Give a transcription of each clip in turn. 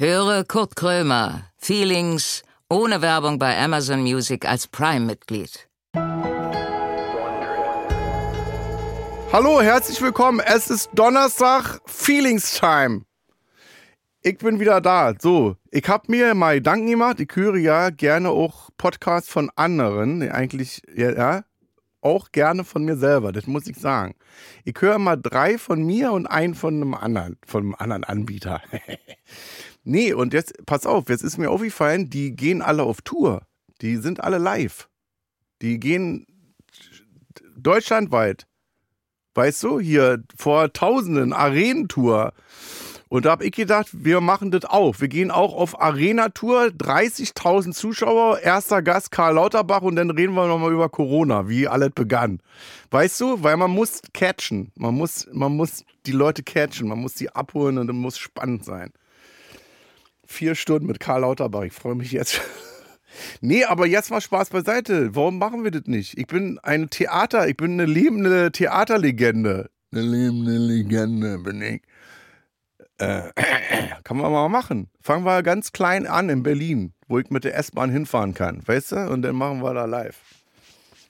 Höre Kurt Krömer, Feelings, ohne Werbung bei Amazon Music als Prime-Mitglied. Hallo, herzlich willkommen. Es ist Donnerstag, Feelings Time. Ich bin wieder da. So, ich habe mir mal Gedanken gemacht. Ich höre ja gerne auch Podcasts von anderen. Eigentlich, ja, ja, auch gerne von mir selber, das muss ich sagen. Ich höre mal drei von mir und einen von einem anderen, von einem anderen Anbieter. nee, und jetzt, pass auf, jetzt ist mir aufgefallen, die gehen alle auf Tour. Die sind alle live. Die gehen deutschlandweit. Weißt du, hier vor Tausenden, Arenentour. Und da habe ich gedacht, wir machen das auch. Wir gehen auch auf Arena-Tour, 30.000 Zuschauer, erster Gast Karl Lauterbach und dann reden wir nochmal über Corona, wie alles begann. Weißt du, weil man muss catchen. Man muss, man muss die Leute catchen, man muss die abholen und es muss spannend sein. Vier Stunden mit Karl Lauterbach, ich freue mich jetzt. Nee, aber jetzt mal Spaß beiseite. Warum machen wir das nicht? Ich bin ein Theater, ich bin eine lebende Theaterlegende. Eine lebende Legende bin ich. Äh, kann man mal machen. Fangen wir ganz klein an in Berlin, wo ich mit der S-Bahn hinfahren kann, weißt du? Und dann machen wir da live.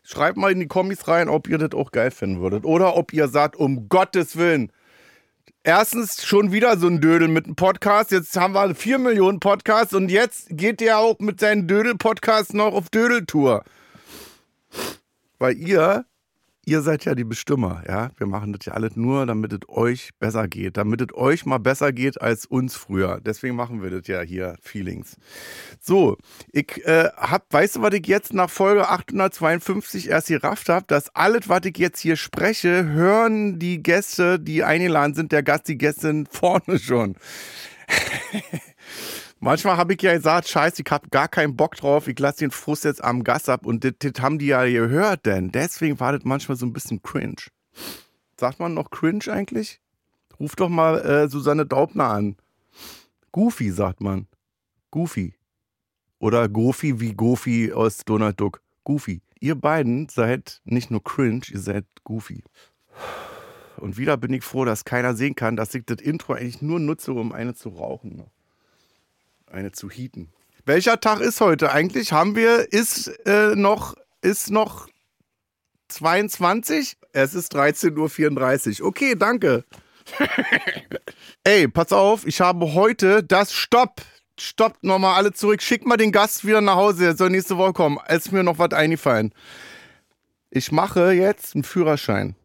Schreibt mal in die Kommis rein, ob ihr das auch geil finden würdet. Oder ob ihr sagt, um Gottes Willen. Erstens schon wieder so ein Dödel mit einem Podcast. Jetzt haben wir vier Millionen Podcasts und jetzt geht der auch mit seinen Dödel-Podcasts noch auf Dödeltour. Weil ihr ihr seid ja die Bestimmer, ja. Wir machen das ja alles nur, damit es euch besser geht, damit es euch mal besser geht als uns früher. Deswegen machen wir das ja hier, Feelings. So, ich äh, hab, weißt du, was ich jetzt nach Folge 852 erst gerafft habe? Dass alles, was ich jetzt hier spreche, hören die Gäste, die eingeladen sind, der Gast, die Gästin vorne schon. Manchmal habe ich ja gesagt, scheiße, ich habe gar keinen Bock drauf, ich lasse den Frust jetzt am Gas ab und das, haben die ja gehört, denn deswegen war das manchmal so ein bisschen cringe. Sagt man noch cringe eigentlich? Ruf doch mal äh, Susanne Daubner an. Goofy, sagt man. Goofy. Oder Goofy wie Goofy aus Donald Duck. Goofy. Ihr beiden seid nicht nur cringe, ihr seid Goofy. Und wieder bin ich froh, dass keiner sehen kann, dass ich das Intro eigentlich nur nutze, um eine zu rauchen eine zu heaten. Welcher Tag ist heute eigentlich? Haben wir, ist äh, noch, ist noch 22? Es ist 13.34 Uhr. Okay, danke. Ey, pass auf, ich habe heute das Stopp. Stoppt nochmal alle zurück. Schick mal den Gast wieder nach Hause. Er soll nächste Woche kommen. Es ist mir noch was eingefallen. Ich mache jetzt einen Führerschein.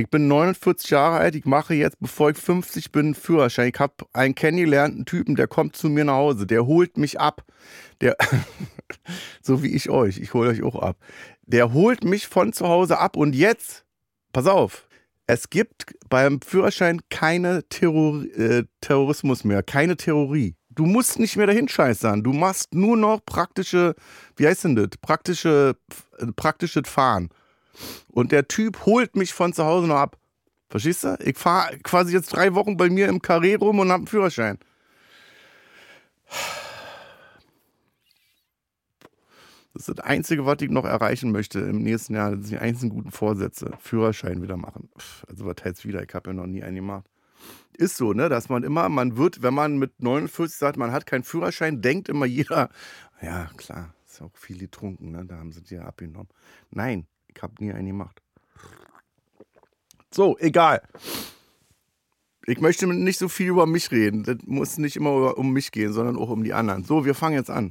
Ich bin 49 Jahre alt, ich mache jetzt, bevor ich 50 bin, einen Führerschein. Ich habe einen kennengelernten Typen, der kommt zu mir nach Hause, der holt mich ab. Der, so wie ich euch, ich hole euch auch ab. Der holt mich von zu Hause ab und jetzt, pass auf, es gibt beim Führerschein keine Terror, äh, Terrorismus mehr, keine Theorie. Du musst nicht mehr dahin scheißern. Du machst nur noch praktische, wie heißt denn das? Praktische, äh, praktisches Fahren. Und der Typ holt mich von zu Hause noch ab. Verstehst du? Ich fahre quasi jetzt drei Wochen bei mir im Karree rum und habe einen Führerschein. Das ist das Einzige, was ich noch erreichen möchte im nächsten Jahr. Das sind die einzigen guten Vorsätze. Führerschein wieder machen. Also was heißt wieder? Ich habe ja noch nie einen gemacht. Ist so, ne? Dass man immer, man wird, wenn man mit 49 sagt, man hat keinen Führerschein, denkt immer jeder, ja klar, ist auch viel getrunken, ne? Da haben sie dir abgenommen. Nein, ich habe nie einen gemacht. So, egal. Ich möchte nicht so viel über mich reden. Das muss nicht immer um mich gehen, sondern auch um die anderen. So, wir fangen jetzt an.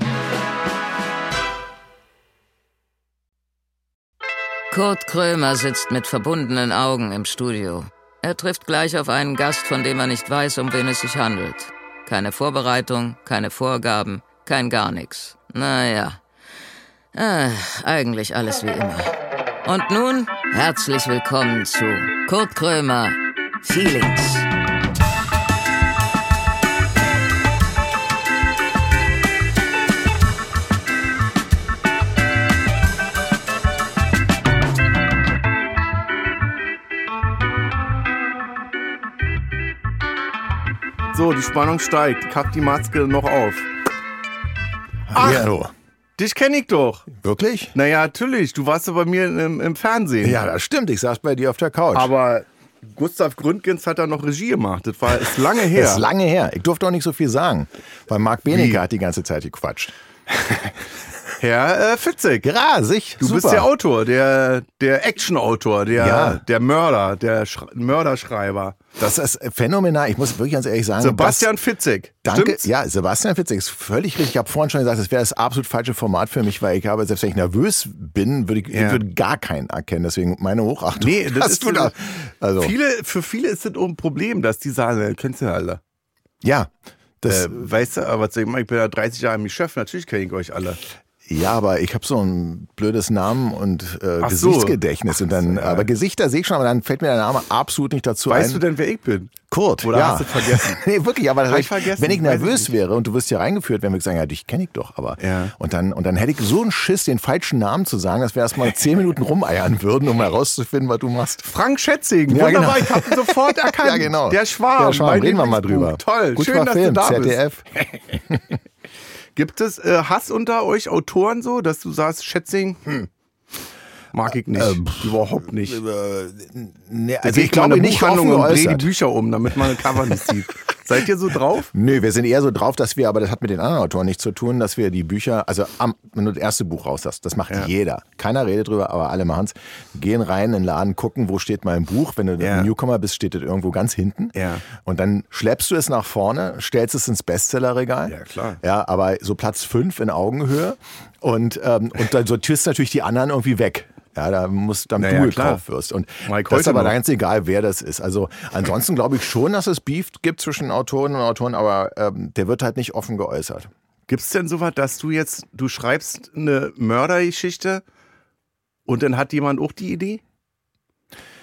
Kurt Krömer sitzt mit verbundenen Augen im Studio. Er trifft gleich auf einen Gast, von dem er nicht weiß, um wen es sich handelt. Keine Vorbereitung, keine Vorgaben, kein gar nichts. Naja, äh, eigentlich alles wie immer. Und nun herzlich willkommen zu Kurt Krömer Feelings. So, die Spannung steigt. Ich hab die Maske noch auf. Ach, Hallo. Dich kenne ich doch. Wirklich? Naja, natürlich. Du warst ja bei mir im, im Fernsehen. Ja, das stimmt. Ich saß bei dir auf der Couch. Aber Gustav Gründgens hat da noch Regie gemacht. Das war ist lange her. Das ist lange her. Ich durfte auch nicht so viel sagen, weil Marc Benecke hat die ganze Zeit gequatscht. Herr äh, Fitzek. Ja, sich. Du super. bist der Autor, der, der Action-Autor, der, Ja. der Mörder, der Sch Mörderschreiber. Das ist phänomenal. Ich muss wirklich ganz ehrlich sagen. Sebastian Fitzek. Das, danke. Stimmt's? Ja, Sebastian Fitzek ist völlig richtig. Ich habe vorhin schon gesagt, das wäre das absolut falsche Format für mich, weil ich habe, selbst wenn ich nervös bin, würde ich, Ja. ich würde gar keinen erkennen. Deswegen meine Hochachtung. Nee, das Hast ist du da. Also, Viele, für viele ist das auch ein Problem, dass die sagen, kennst du ja alle. ja. Das, Äh, weißt du, aber ich bin ja 30 Jahre im Geschäft, natürlich kenne ich euch alle. Ja, aber ich habe so ein blödes Namen und äh, Ach so. Gesichtsgedächtnis. Und dann, ja. aber Gesichter sehe ich schon, aber dann fällt mir der Name absolut nicht dazu Weißt ein. du denn, wer ich bin? Kurt, Oder ja. hast du vergessen? nee, wirklich, aber ich vergessen? wenn ich ich nervös nicht. wäre und du wirst hier reingeführt, wenn wir sagen, ja, dich kenne ich doch, aber. Ja. Und dann, und dann hätte ich so einen Schiss, den falschen Namen zu sagen, dass wir erstmal zehn Minuten rumeiern würden, um herauszufinden, was du machst. Frank Schätzing, Ja, wunderbar, genau. ich habe ihn sofort erkannt. Ja, genau. Der Schwarm, Der Schwarm, reden wir mal drüber. Toll, Gut schön, dass Film, du da ZDF. bist. Gibt es äh, Hass unter euch Autoren so, dass du sagst, Schätzing, hm, mag ich nicht, überhaupt nicht. Nee, Also also ich ich glaube eine nicht Buchhandlung und drehe die. Bücher um, damit man ein Cover nicht sieht. Seid ihr so drauf? Nö, wir sind eher so drauf, dass wir, aber das hat mit den anderen Autoren nichts zu tun, dass wir die Bücher, also am, wenn du das erste Buch raus hast, das macht Ja. jeder. Keiner redet drüber, aber alle machen's. Gehen rein in den Laden, gucken, wo steht mein Buch. Wenn du Ja. ein Newcomer bist, steht das irgendwo ganz hinten. Ja. Und dann schleppst du es nach vorne, stellst es ins Bestsellerregal. Ja, klar. Ja, aber so Platz fünf in Augenhöhe. Und, ähm, und dann sortierst du natürlich die anderen irgendwie weg. Ja, da muss dann Na ja, du gekauft wirst. Und Mike das ist aber noch. ganz egal, wer das ist. Also ansonsten glaube ich schon, dass es Beef gibt zwischen Autoren und Autoren, aber ähm, der wird halt nicht offen geäußert. Gibt es denn sowas, dass du jetzt, du schreibst eine Mördergeschichte und dann hat jemand auch die Idee?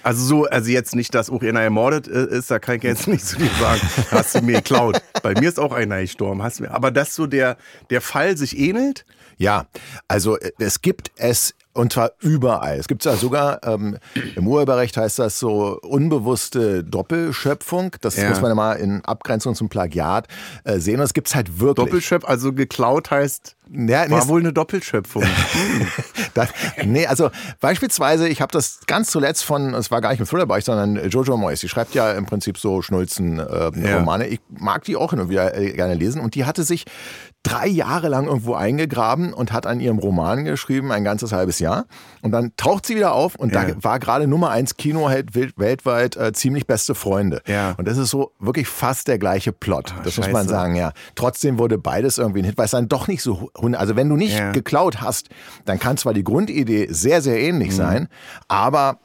Also so, also jetzt nicht, dass auch einer ermordet äh, ist, da kann ich jetzt nicht zu dir sagen, hast du mir geklaut. Bei mir ist auch einer gestorben, hast du mir. Aber dass so der, der Fall sich ähnelt, Ja, also äh, es gibt es und zwar überall. Es gibt ja sogar, ähm, im Urheberrecht heißt das so unbewusste Doppelschöpfung. Das Ja. muss man mal in Abgrenzung zum Plagiat äh, sehen. Und es gibt's halt wirklich. Doppelschöpf, also geklaut heißt, Ja, nee, war es- wohl eine Doppelschöpfung. Das, nee, also beispielsweise, ich habe das ganz zuletzt von, es war gar nicht im Thriller-Bereich, sondern Jojo Moyes. Die schreibt ja im Prinzip so Schnulzen-Romane. Ja. ich mag die auch hin und wieder äh, gerne lesen. Und die hatte sich drei Jahre lang irgendwo eingegraben und hat an ihrem Roman geschrieben, ein ganzes halbes Jahr. Und dann taucht sie wieder auf und Ja. da war gerade Nummer eins Kinoheld wel- weltweit äh, ziemlich beste Freunde. Ja. Und das ist so wirklich fast der gleiche Plot. das muss man scheiße. sagen, ja. Trotzdem wurde beides irgendwie ein Hit, weil es dann doch nicht so, also wenn du nicht Ja. geklaut hast, dann kann zwar die Grundidee sehr, sehr ähnlich Mhm. sein, aber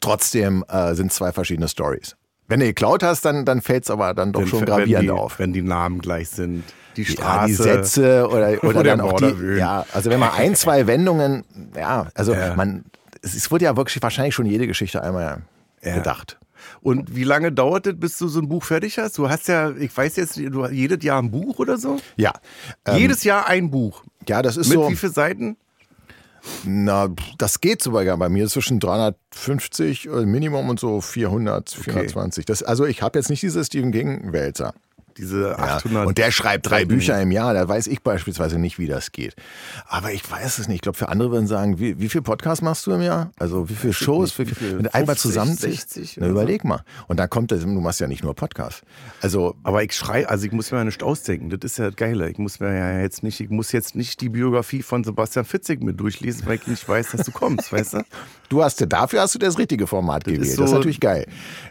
trotzdem äh, sind zwei verschiedene Stories. Wenn du geklaut hast, dann, dann fällt es aber dann doch schon wenn, gravierend die, auf. wenn die Namen gleich sind, die Ja, Straße. die Sätze oder, oder der dann auch die, ja, also wenn man ein, zwei Wendungen, ja, also Ja. man, es wurde ja wirklich wahrscheinlich schon jede Geschichte einmal Ja. gedacht. Und wie lange dauert es, bis du so ein Buch fertig hast? Du hast ja, ich weiß jetzt, du hast jedes Jahr ein Buch oder so? Ja, ähm, Jedes Jahr ein Buch. ja, das ist Mit so. wie vielen Seiten? Na, das geht sogar bei mir zwischen 350 äh, Minimum und so 400, 420. Das, also ich habe jetzt nicht diese Stephen King-Wälzer. Diese Ja, 800. und der schreibt drei. Bücher im Jahr, da weiß ich beispielsweise nicht, wie das geht. Aber ich weiß es nicht. Ich glaube, für andere würden sagen, wie, wie viel Podcast machst du im Jahr? Also wie viele Shows? Wie viel, wenn einmal 50, zusammen 60 Na, so? überleg mal. Und dann kommt das, du machst ja nicht nur Podcast. Also Aber ich schrei, also ich muss mir ja nicht ausdenken. Das ist ja das Geile. Ich muss mir ja jetzt nicht, ich muss jetzt nicht die Biografie von Sebastian Fitzig mit durchlesen, weil ich nicht weiß, dass du kommst, weißt du? du hast dafür hast du das richtige Format gewählt. ist das ist so- natürlich geil.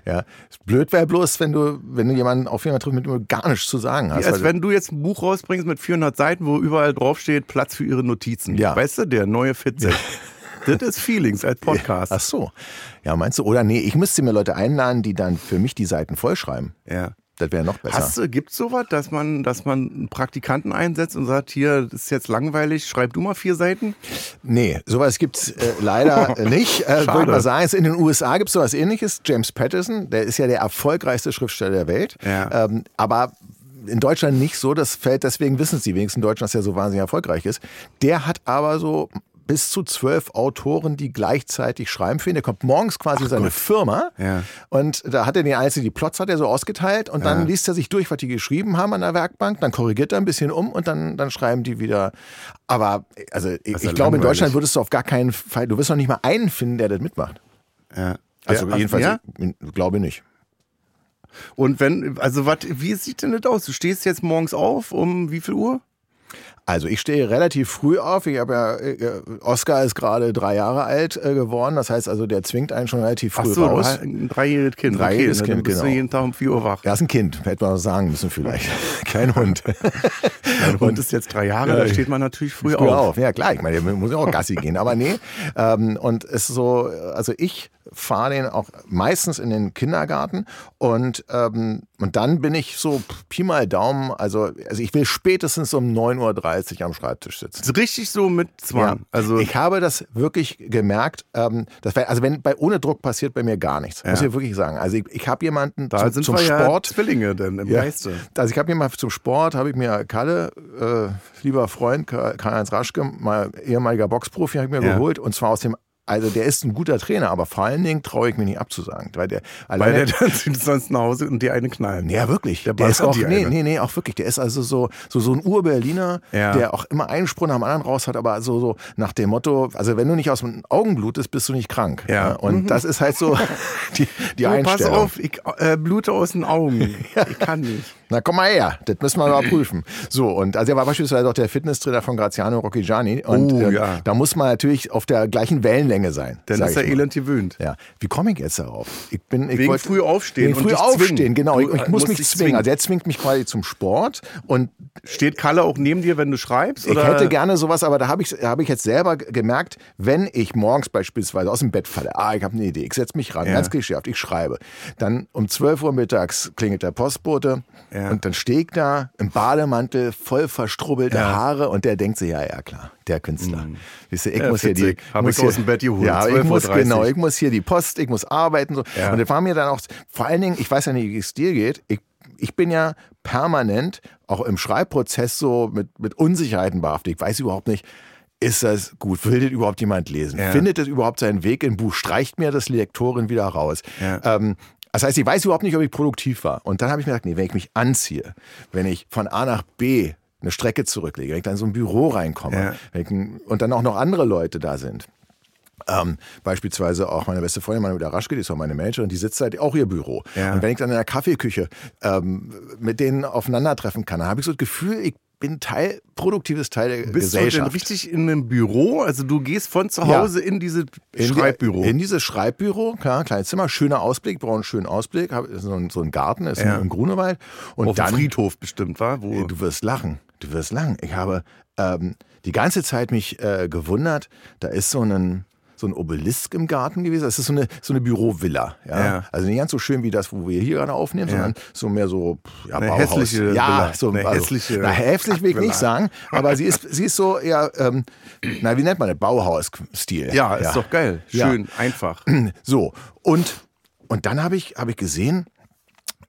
Ja, blöd wäre bloß, wenn du wenn du jemanden auf jemanden triffst, mit dem du gar nichts zu sagen hast. Wie als wenn du jetzt ein Buch rausbringst mit 400 Seiten, wo überall draufsteht, Platz für ihre Notizen. Ja. Weißt du, der neue Fitzig. das ist Feelings als Podcast. Ach so. Ja, meinst du? Oder nee, ich müsste mir Leute einladen, die dann für mich die Seiten vollschreiben. Ja. Das wäre noch besser. Hast du, gibt's sowas, dass man, dass man einen Praktikanten einsetzt und sagt, hier, das ist jetzt langweilig, schreib du mal vier Seiten? Nee, sowas gibt's äh, leider nicht. Äh. Würde mal sagen, in den USA gibt's sowas ähnliches. James Patterson, der ist ja der erfolgreichste Schriftsteller der Welt. Ja. Ähm, aber in Deutschland nicht so, das fällt, deswegen wissen es die wenigsten Deutschen, dass er so wahnsinnig erfolgreich ist. Der hat aber so bis zu zwölf Autoren, die gleichzeitig schreiben für ihn. Der kommt morgens quasi in seine Firma Ja. und da hat er den einzelnen, die Plots hat er so ausgeteilt und dann Ja. liest er sich durch, was die geschrieben haben an der Werkbank, dann korrigiert er ein bisschen um und dann, dann schreiben die wieder. Aber also ich, ja ich glaube, in langweilig. Deutschland würdest du auf gar keinen Fall, du wirst noch nicht mal einen finden, der das mitmacht. Ja. Also Ja, jedenfalls, ja? ich glaube nicht. Und wenn, also was, wie sieht denn das aus? Du stehst jetzt morgens auf um wie viel Uhr? Also ich stehe relativ früh auf. Ich habe ja, äh, Oscar ist gerade drei Jahre alt äh, geworden. Das heißt also, der zwingt einen schon relativ Ach früh so, raus. ein dreijähriges Kind. Dreijähriges okay, Kind, bist du genau. jeden Tag um 4 Uhr wach. Er ist ein Kind, hätte man sagen müssen vielleicht. Kein Hund. Mein Hund ist jetzt drei Jahre, da steht man natürlich früh, Früh auf. auf. Ja klar, ich meine, der muss ja auch Gassi gehen. Aber nee, ähm, und es ist so, also ich fahre den auch meistens in den Kindergarten und, ähm, und dann bin ich so Pi mal Daumen, also, also ich will spätestens um 9.30 Uhr am Schreibtisch sitzen. Ist Richtig so mit Zwang. Ja. Also ich habe das wirklich gemerkt. Ähm, das war, also wenn bei ohne Druck passiert bei mir gar nichts, muss Ja. ich wirklich sagen. Also ich, ich habe jemanden da zum, sind zum wir Sport. ja Zwillinge denn im Ja. Geiste. Also ich habe mir mal zum Sport, habe ich mir Kalle, äh, lieber Freund, Karl-Heinz Raschke, mal ehemaliger Boxprofi, habe ich mir geholt. Und zwar aus dem, also der ist ein guter Trainer, aber vor allen Dingen traue ich mir nicht abzusagen. Weil der Weil der dann zieht sonst nach Hause und dir eine knallen. ja, wirklich. Der Der, ist auch, die nee, eine. nee, nee, auch wirklich. Der ist also so, so, so ein Ur-Berliner, Ja. der auch immer einen Sprung am anderen raus hat, aber so, so nach dem Motto, also wenn du nicht aus dem Augen blutest, bist du nicht krank. Ja. Mhm. Und das ist halt so die, die Du, pass Einstellung. auf, ich äh, blute aus den Augen. Ich kann nicht. Na komm mal her, das müssen wir mal prüfen. So, und also er war beispielsweise auch der Fitnesstrainer von Graziano Rocchigiani. Und Oh, äh, ja. da muss man natürlich auf der gleichen Wellenlänge sein. Dann ist er elend gewöhnt. Ja. Wie komme ich jetzt darauf? Ich bin, ich Wegen wollte- früh aufstehen Wegen und früh aufstehen, zwingen. genau. Du, ich, ich äh, muss mich zwingen. zwingen. Also der zwingt mich quasi zum Sport und Steht Kalle auch neben dir, wenn du schreibst? ich oder? hätte gerne sowas, aber da habe ich, hab ich jetzt selber gemerkt, wenn ich morgens beispielsweise aus dem Bett falle, ah, ich habe eine Idee, ich setze mich ran, Ja. ganz geschafft, ich schreibe. Dann um 12 Uhr mittags klingelt der Postbote Ja. und dann stehe ich da im Bademantel, voll verstrubbelte Ja. Haare und der denkt sich, ja, ja, klar, der Künstler. Weißt du, ich Ja, muss hier die. Hab muss ich aus dem Bett geholt, Ja, ich 12:30 muss, genau, ich muss hier die Post, ich muss arbeiten. So. Ja. Und das war mir dann auch, vor allen Dingen, ich weiß ja nicht, wie es dir geht, ich, ich bin ja permanent auch im Schreibprozess so mit, mit Unsicherheiten behaftet. Ich weiß überhaupt nicht, ist das gut? Will das überhaupt jemand lesen? Ja. Findet das überhaupt seinen Weg im Buch? Streicht mir das Lektorin wieder raus? Ja. Ähm, das heißt, ich weiß überhaupt nicht, ob ich produktiv war. Und dann habe ich mir gedacht, nee, wenn ich mich anziehe, wenn ich von A nach B eine Strecke zurücklege, wenn ich dann in so ein Büro reinkomme Ja. ich, und dann auch noch andere Leute da sind, ähm, beispielsweise auch meine beste Freundin Manuela Raschke, die ist auch meine Managerin, die sitzt halt auch ihr Büro. Ja. Und wenn ich dann in der Kaffeeküche ähm, mit denen aufeinandertreffen kann, dann habe ich so das Gefühl, ich bin Teil, produktives Teil der Bist du denn Gesellschaft. richtig in einem Büro? Also du gehst von zu Ja. Hause in dieses in die- Schreibbüro. In dieses Schreibbüro, klar, kleines Zimmer, schöner Ausblick, brauche einen schönen Ausblick, hab so ein, so ein Garten, ist Ja. im Grunewald. Und Auf dann, Friedhof bestimmt, war? Wo? Du wirst lachen. Du wirst lachen. Ich habe ähm, die ganze Zeit mich äh, gewundert. Da ist so ein so ein Obelisk im Garten gewesen. Das ist so eine, so eine Bürovilla. Ja? Ja. Also nicht ganz so schön wie das, wo wir hier gerade aufnehmen, Ja. sondern so mehr so ja, Eine Bauhaus. hässliche ja, Villa. so Eine hässliche Na, hässlich will ich nicht sagen, aber sie ist, sie ist so eher, ähm, na, wie nennt man das? Bauhaus-Stil. ja, ist doch geil. Schön, einfach. So, und, und dann habe ich, hab ich gesehen,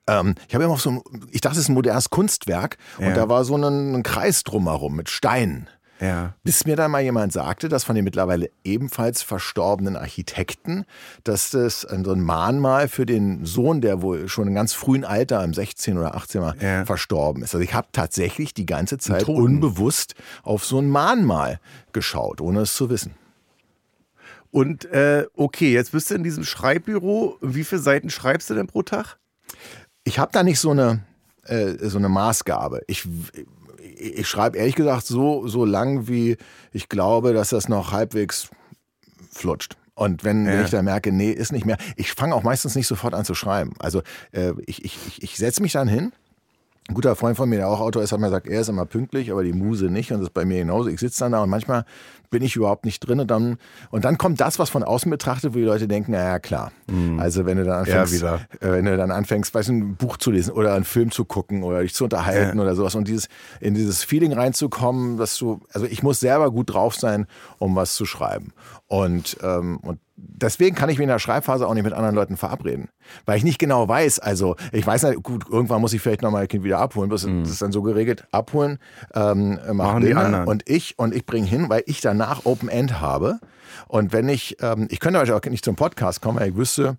ähm, ich habe immer auf so ein, ich dachte, es ist ein modernes Kunstwerk Ja. und da war so ein, ein Kreis drumherum mit Steinen. Ja. Bis mir dann mal jemand sagte, dass von den mittlerweile ebenfalls verstorbenen Architekten, dass das so ein Mahnmal für den Sohn, der wohl schon in ganz frühen Alter, im 16 oder 18 Mal, Ja. verstorben ist. Also ich habe tatsächlich die ganze Zeit unbewusst auf so ein Mahnmal geschaut, ohne es zu wissen. Und äh, okay, jetzt bist du in diesem Schreibbüro. Wie viele Seiten schreibst du denn pro Tag? Ich habe da nicht so eine, äh, so eine Maßgabe. Ich, ich schreibe ehrlich gesagt so, so lang, wie ich glaube, dass das noch halbwegs flutscht. Und wenn, wenn Ja. ich da merke, nee, ist nicht mehr. Ich fange auch meistens nicht sofort an zu schreiben. Also äh, ich, ich, ich, ich setze mich dann hin. Ein guter Freund von mir, der auch Autor ist, hat mir gesagt, er ist immer pünktlich, aber die Muse nicht. Und das ist bei mir genauso. Ich sitze dann da und manchmal bin ich überhaupt nicht drin. Und dann, und dann kommt das, was von außen betrachtet, wo die Leute denken, na ja, klar. Also wenn du dann anfängst, Mhm. wieder. äh, wenn du dann anfängst, weißt du, ein Buch zu lesen oder einen Film zu gucken oder dich zu unterhalten oder sowas und dieses, in dieses Feeling reinzukommen, dass du, also ich muss selber gut drauf sein, um was zu schreiben. Und, ähm, und deswegen kann ich mich in der Schreibphase auch nicht mit anderen Leuten verabreden. Weil ich nicht genau weiß, also ich weiß nicht, gut, irgendwann muss ich vielleicht noch mein Kind wieder abholen, das, das ist dann so geregelt, abholen, ähm, Machen die Linda anderen. und ich und ich bringe hin, weil ich danach Open End habe. Und wenn ich, ähm, ich könnte heute auch nicht zum Podcast kommen, weil ich wüsste,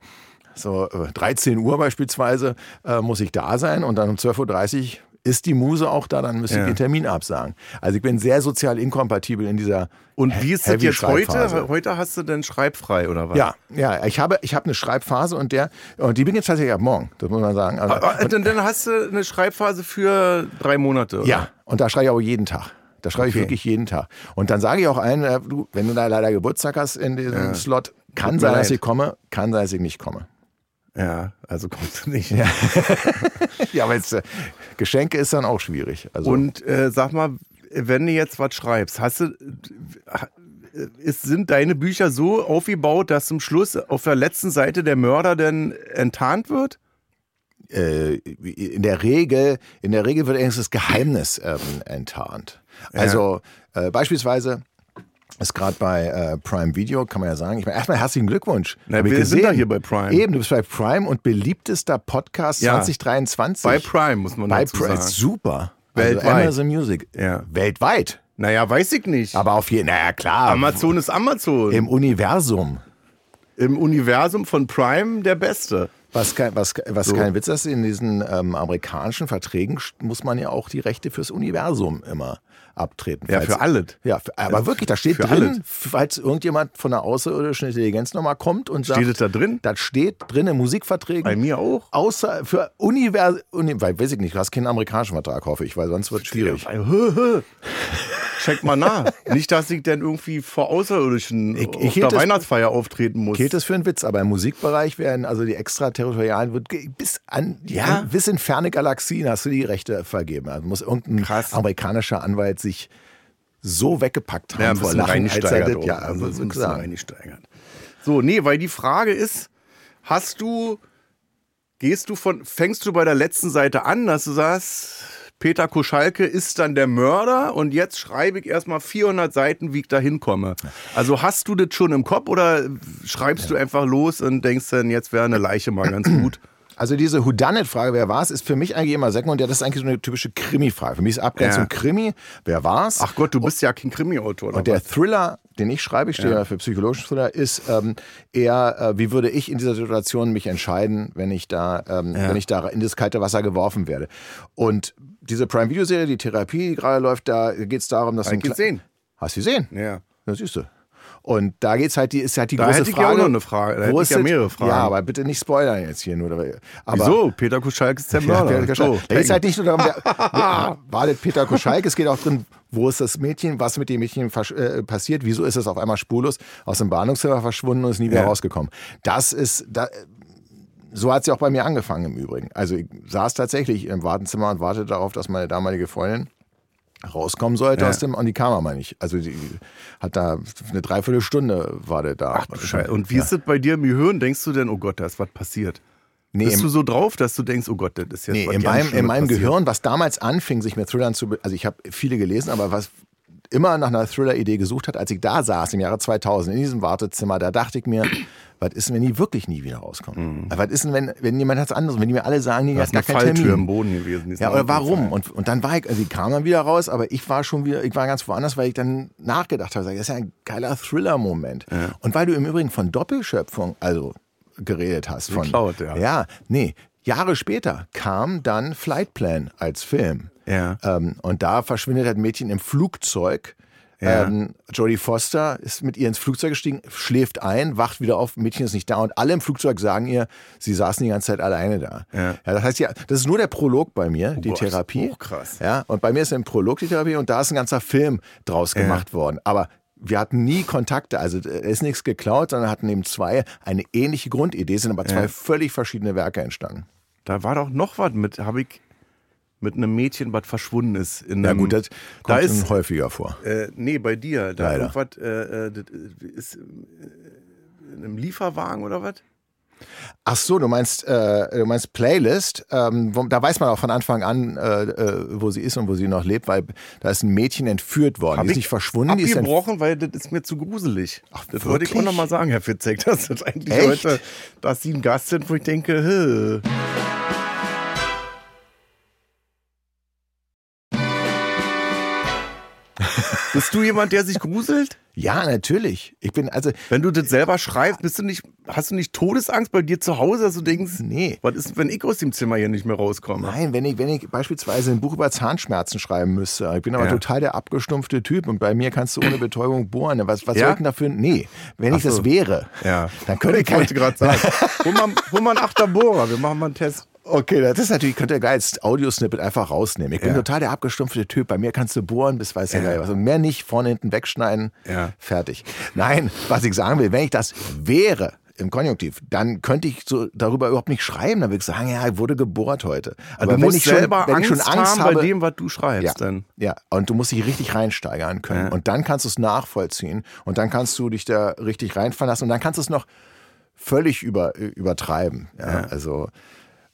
so äh, 13 Uhr beispielsweise äh, muss ich da sein und dann um 12.30 Uhr ist die Muse auch da, dann müsste Ja. ich den Termin absagen. Also ich bin sehr sozial inkompatibel in dieser Und wie ist das jetzt heute? Heute hast du denn schreibfrei oder was? Ja, ja, ich habe, ich habe eine Schreibphase und der, und die beginnt tatsächlich ab morgen, das muss man sagen. Also, Aber, und dann hast du eine Schreibphase für drei Monate. Oder? ja, und da schreibe ich auch jeden Tag. Da schreibe ich Okay. wirklich jeden Tag. Und dann sage ich auch allen, äh, du, wenn du da leider Geburtstag hast in diesem Slot, kann sein, dass ich komme, kann sein, dass ich nicht komme. Ja, also kommst du nicht. Ja, aber jetzt, äh, Geschenke ist dann auch schwierig. Also, Und äh, sag mal, wenn du jetzt was schreibst, hast du, äh, ist, sind deine Bücher so aufgebaut, dass zum Schluss auf der letzten Seite der Mörder dann enttarnt wird? äh, in der Regel, in der Regel wird eigentlich das Geheimnis ähm, enttarnt. Also äh, beispielsweise ist gerade bei äh, Prime Video, kann man ja sagen. Ich meine, erstmal herzlichen Glückwunsch. Na, wir sind gesehen. da hier bei Prime. Eben, du bist bei Prime und beliebtester Podcast Ja. 2023. Bei Prime, muss man Bei dazu Prime, sagen. super. Weltweit. Also Amazon Music. Ja. Weltweit. Naja, weiß ich nicht. Aber auf jeden naja klar. Amazon ist Amazon. Im Universum. Im Universum von Prime der Beste. Was, kein, was, was So. kein Witz ist, in diesen ähm, amerikanischen Verträgen muss man ja auch die Rechte fürs Universum immer abtreten. Ja, für alles. Ja, für, aber Also wirklich, da steht drin, alles. falls irgendjemand von der außerirdischen Intelligenz nochmal kommt und sagt, Steht es da drin? das steht drin in Musikverträgen. Bei mir auch. Außer für Universum, Uni, weil, weiß ich nicht, du hast keinen amerikanischen Vertrag, hoffe ich, weil sonst wird es schwierig. Check mal nach. Nicht, dass ich dann irgendwie vor Außerirdischen Ich- auf ich hielt der das- Weihnachtsfeier auftreten muss. Gilt das für einen Witz, aber im Musikbereich werden also die extraterritorialen, wird bis an, Ja. an, bis in ferne Galaxien hast du die Rechte vergeben. Also muss irgendein Krass. amerikanischer Anwalt sich so weggepackt haben Ja, ein vor Lachen, als er das, ja, also so reingesteigert. So, nee, weil die Frage ist, hast du, gehst du von, fängst du bei der letzten Seite an, dass du sagst, Peter Koschalke ist dann der Mörder und jetzt schreibe ich erstmal 400 Seiten, wie ich da hinkomme. Also hast du das schon im Kopf oder schreibst du einfach los und denkst dann, jetzt wäre eine Leiche mal ganz gut? Also diese Whodunit-Frage, wer war's, ist für mich eigentlich immer sekundär. Das ist eigentlich so eine typische Krimi-Frage. Für mich ist Abgrenzung Ja. Krimi, wer war's? Ach Gott, du bist ja kein Krimi-Autor. Und der was? Thriller, den ich schreibe, ich stehe ja, für psychologischen Thriller, ist ähm, eher, äh, wie würde ich in dieser Situation mich entscheiden, wenn ich da, ähm, wenn ich da in das kalte Wasser geworfen werde. Und diese Prime-Video-Serie, die Therapie, die gerade läuft, da geht es darum, dass ich Kle- gesehen. Hast du gesehen? Ja. Das siehst du. Und da geht's halt, die ist halt die Da große hätte ich ja Frage. auch noch eine Frage. Da hätte wo ich ist ja mehrere Fragen. Ja, aber bitte nicht spoilern jetzt hier nur. Aber, Wieso? Peter Kuschalk ist der ja, Mörder. Koschalk. So, da geht halt nicht nur darum, wer, war das Peter Koschalk, es geht auch drin, wo ist das Mädchen, was mit dem Mädchen äh, passiert, wieso ist es auf einmal spurlos aus dem Bahnhofszimmer verschwunden und ist nie wieder Ja. rausgekommen. Das ist, da, so hat sie auch bei mir angefangen im Übrigen. Also ich saß tatsächlich im Wartezimmer und wartete darauf, dass meine damalige Freundin rauskommen sollte Ja. aus dem, und die kam aber nicht. Also die hat da eine Dreiviertelstunde war der da. Ach du Scheiße. Und wie ist das bei dir im Gehirn? Denkst du denn, oh Gott, da ist was passiert? Nee, Bist du so drauf, dass du denkst, oh Gott, das ist jetzt Nee, was in meinem, in meinem passiert? Gehirn, was damals anfing, sich mit Thrillern zu. Also, ich habe viele gelesen, aber was immer nach einer Thriller-Idee gesucht hat, als ich da saß im Jahre 2000 in diesem Wartezimmer, da dachte ich mir, was ist denn, wenn die wirklich nie wieder rauskommen? Was ist denn, wenn, wenn jemand was anderes, wenn die mir alle sagen, die hat gar eine keinen Falltür im Termin. Boden gewesen. Ja, oder warum? Und, und dann war ich, also die kam dann wieder raus, aber ich war schon wieder, ich war ganz woanders, weil ich dann nachgedacht habe, das ist ja ein geiler Thriller-Moment. Und weil du im Übrigen von Doppelschöpfung, also geredet hast. Von, Geklaut, ja. Ja, nee. Jahre später kam dann Flight Plan als Film. Ja. Ähm, und da verschwindet ein Mädchen im Flugzeug. Ja. Ähm, Jodie Foster ist mit ihr ins Flugzeug gestiegen, schläft ein, wacht wieder auf, Mädchen ist nicht da und alle im Flugzeug sagen ihr, sie saßen die ganze Zeit alleine da. Ja. das heißt ja, das ist nur der Prolog bei mir, die Gott, Therapie. oh, krass. Ja, und bei mir ist im Prolog die Therapie und da ist ein ganzer Film draus Ja. gemacht worden. Aber wir hatten nie Kontakte, also es ist nichts geklaut, sondern hatten eben zwei eine ähnliche Grundidee, sind aber zwei Ja. völlig verschiedene Werke entstanden. Da war doch noch was mit, habe ich mit einem Mädchen, was verschwunden ist. In Ja einem, gut, das da kommt ist, schon häufiger vor. äh, nee, bei dir. Da Leider. irgendwas, äh, äh, das ist äh, in einem Lieferwagen oder was? Ach so, du meinst, äh, du meinst Playlist. Ähm, wo, da weiß man auch von Anfang an, äh, äh, wo sie ist und wo sie noch lebt, weil da ist ein Mädchen entführt worden. Hab die ist ich nicht verschwunden, die ist abgebrochen, weil das ist mir zu gruselig. Ach, das wollte ich auch wirklich? noch mal sagen, Herr Fitzek, dass das eigentlich Echt? heute, dass Sie ein Gast sind, wo ich denke, hä. Bist du jemand, der sich gruselt? Ja, natürlich. Ich bin also. Wenn du das selber schreibst, bist du nicht, hast du nicht Todesangst bei dir zu Hause, dass du denkst, Nee. was ist, wenn ich aus dem Zimmer hier nicht mehr rauskomme? Nein, wenn ich, wenn ich beispielsweise ein Buch über Zahnschmerzen schreiben müsste, ich bin aber Ja. total der abgestumpfte Typ und bei mir kannst du ohne Betäubung bohren. Was, was Ja? soll ich denn dafür? Nee, wenn ich Ach so. das wäre, Ja. dann könnte ich ich wollte gerade sagen, hol mal, hol mal einen Achterbohrer, wir machen mal einen Test. Okay, das ist natürlich, könnt ihr gleich als Audiosnippet einfach rausnehmen. Ich bin Ja. total der abgestumpfte Typ. Bei mir kannst du bohren, bis weiß ja geil was. Und mehr nicht, vorne, hinten wegschneiden, Ja. fertig. Nein, was ich sagen will, wenn ich das wäre, im Konjunktiv, dann könnte ich so darüber überhaupt nicht schreiben. Dann würde ich sagen, ja, ich wurde gebohrt heute. Aber du wenn musst ich schon, selber wenn Angst, ich schon Angst haben habe, bei dem, was du schreibst. ja, Dann. ja, und du musst dich richtig reinsteigern können. Ja. Und dann kannst du es nachvollziehen. Und dann kannst du dich da richtig reinfallen lassen. Und dann kannst du es noch völlig über, übertreiben. Ja, Also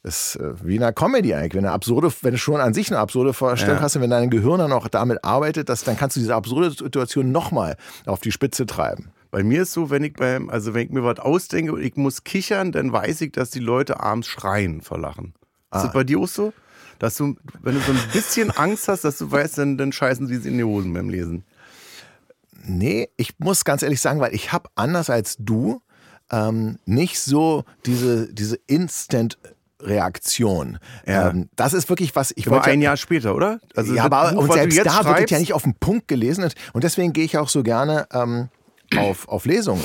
ist äh, wie in einer Comedy eigentlich. Wenn, eine absurde, wenn du schon an sich eine absurde Vorstellung Ja. hast und wenn dein Gehirn dann auch damit arbeitet, dass, dann kannst du diese absurde Situation nochmal auf die Spitze treiben. Bei mir ist so, wenn ich beim, also wenn ich mir was ausdenke und ich muss kichern, dann weiß ich, dass die Leute abends schreien vor Lachen. Ah. Ist das bei dir auch so? Dass du, wenn du so ein bisschen Angst hast, dass du weißt, dann, dann scheißen sie es in die Hosen beim Lesen. Nee, ich muss ganz ehrlich sagen, weil ich habe anders als du ähm, nicht so diese, diese Instant-Reaktion. Ja. Ähm, das ist wirklich was, ich wollte ein Jahr später, oder? Also ja, aber Buch, und selbst jetzt da wird es schreibst- ja nicht auf den Punkt gelesen. Und deswegen gehe ich auch so gerne ähm, auf, auf Lesungen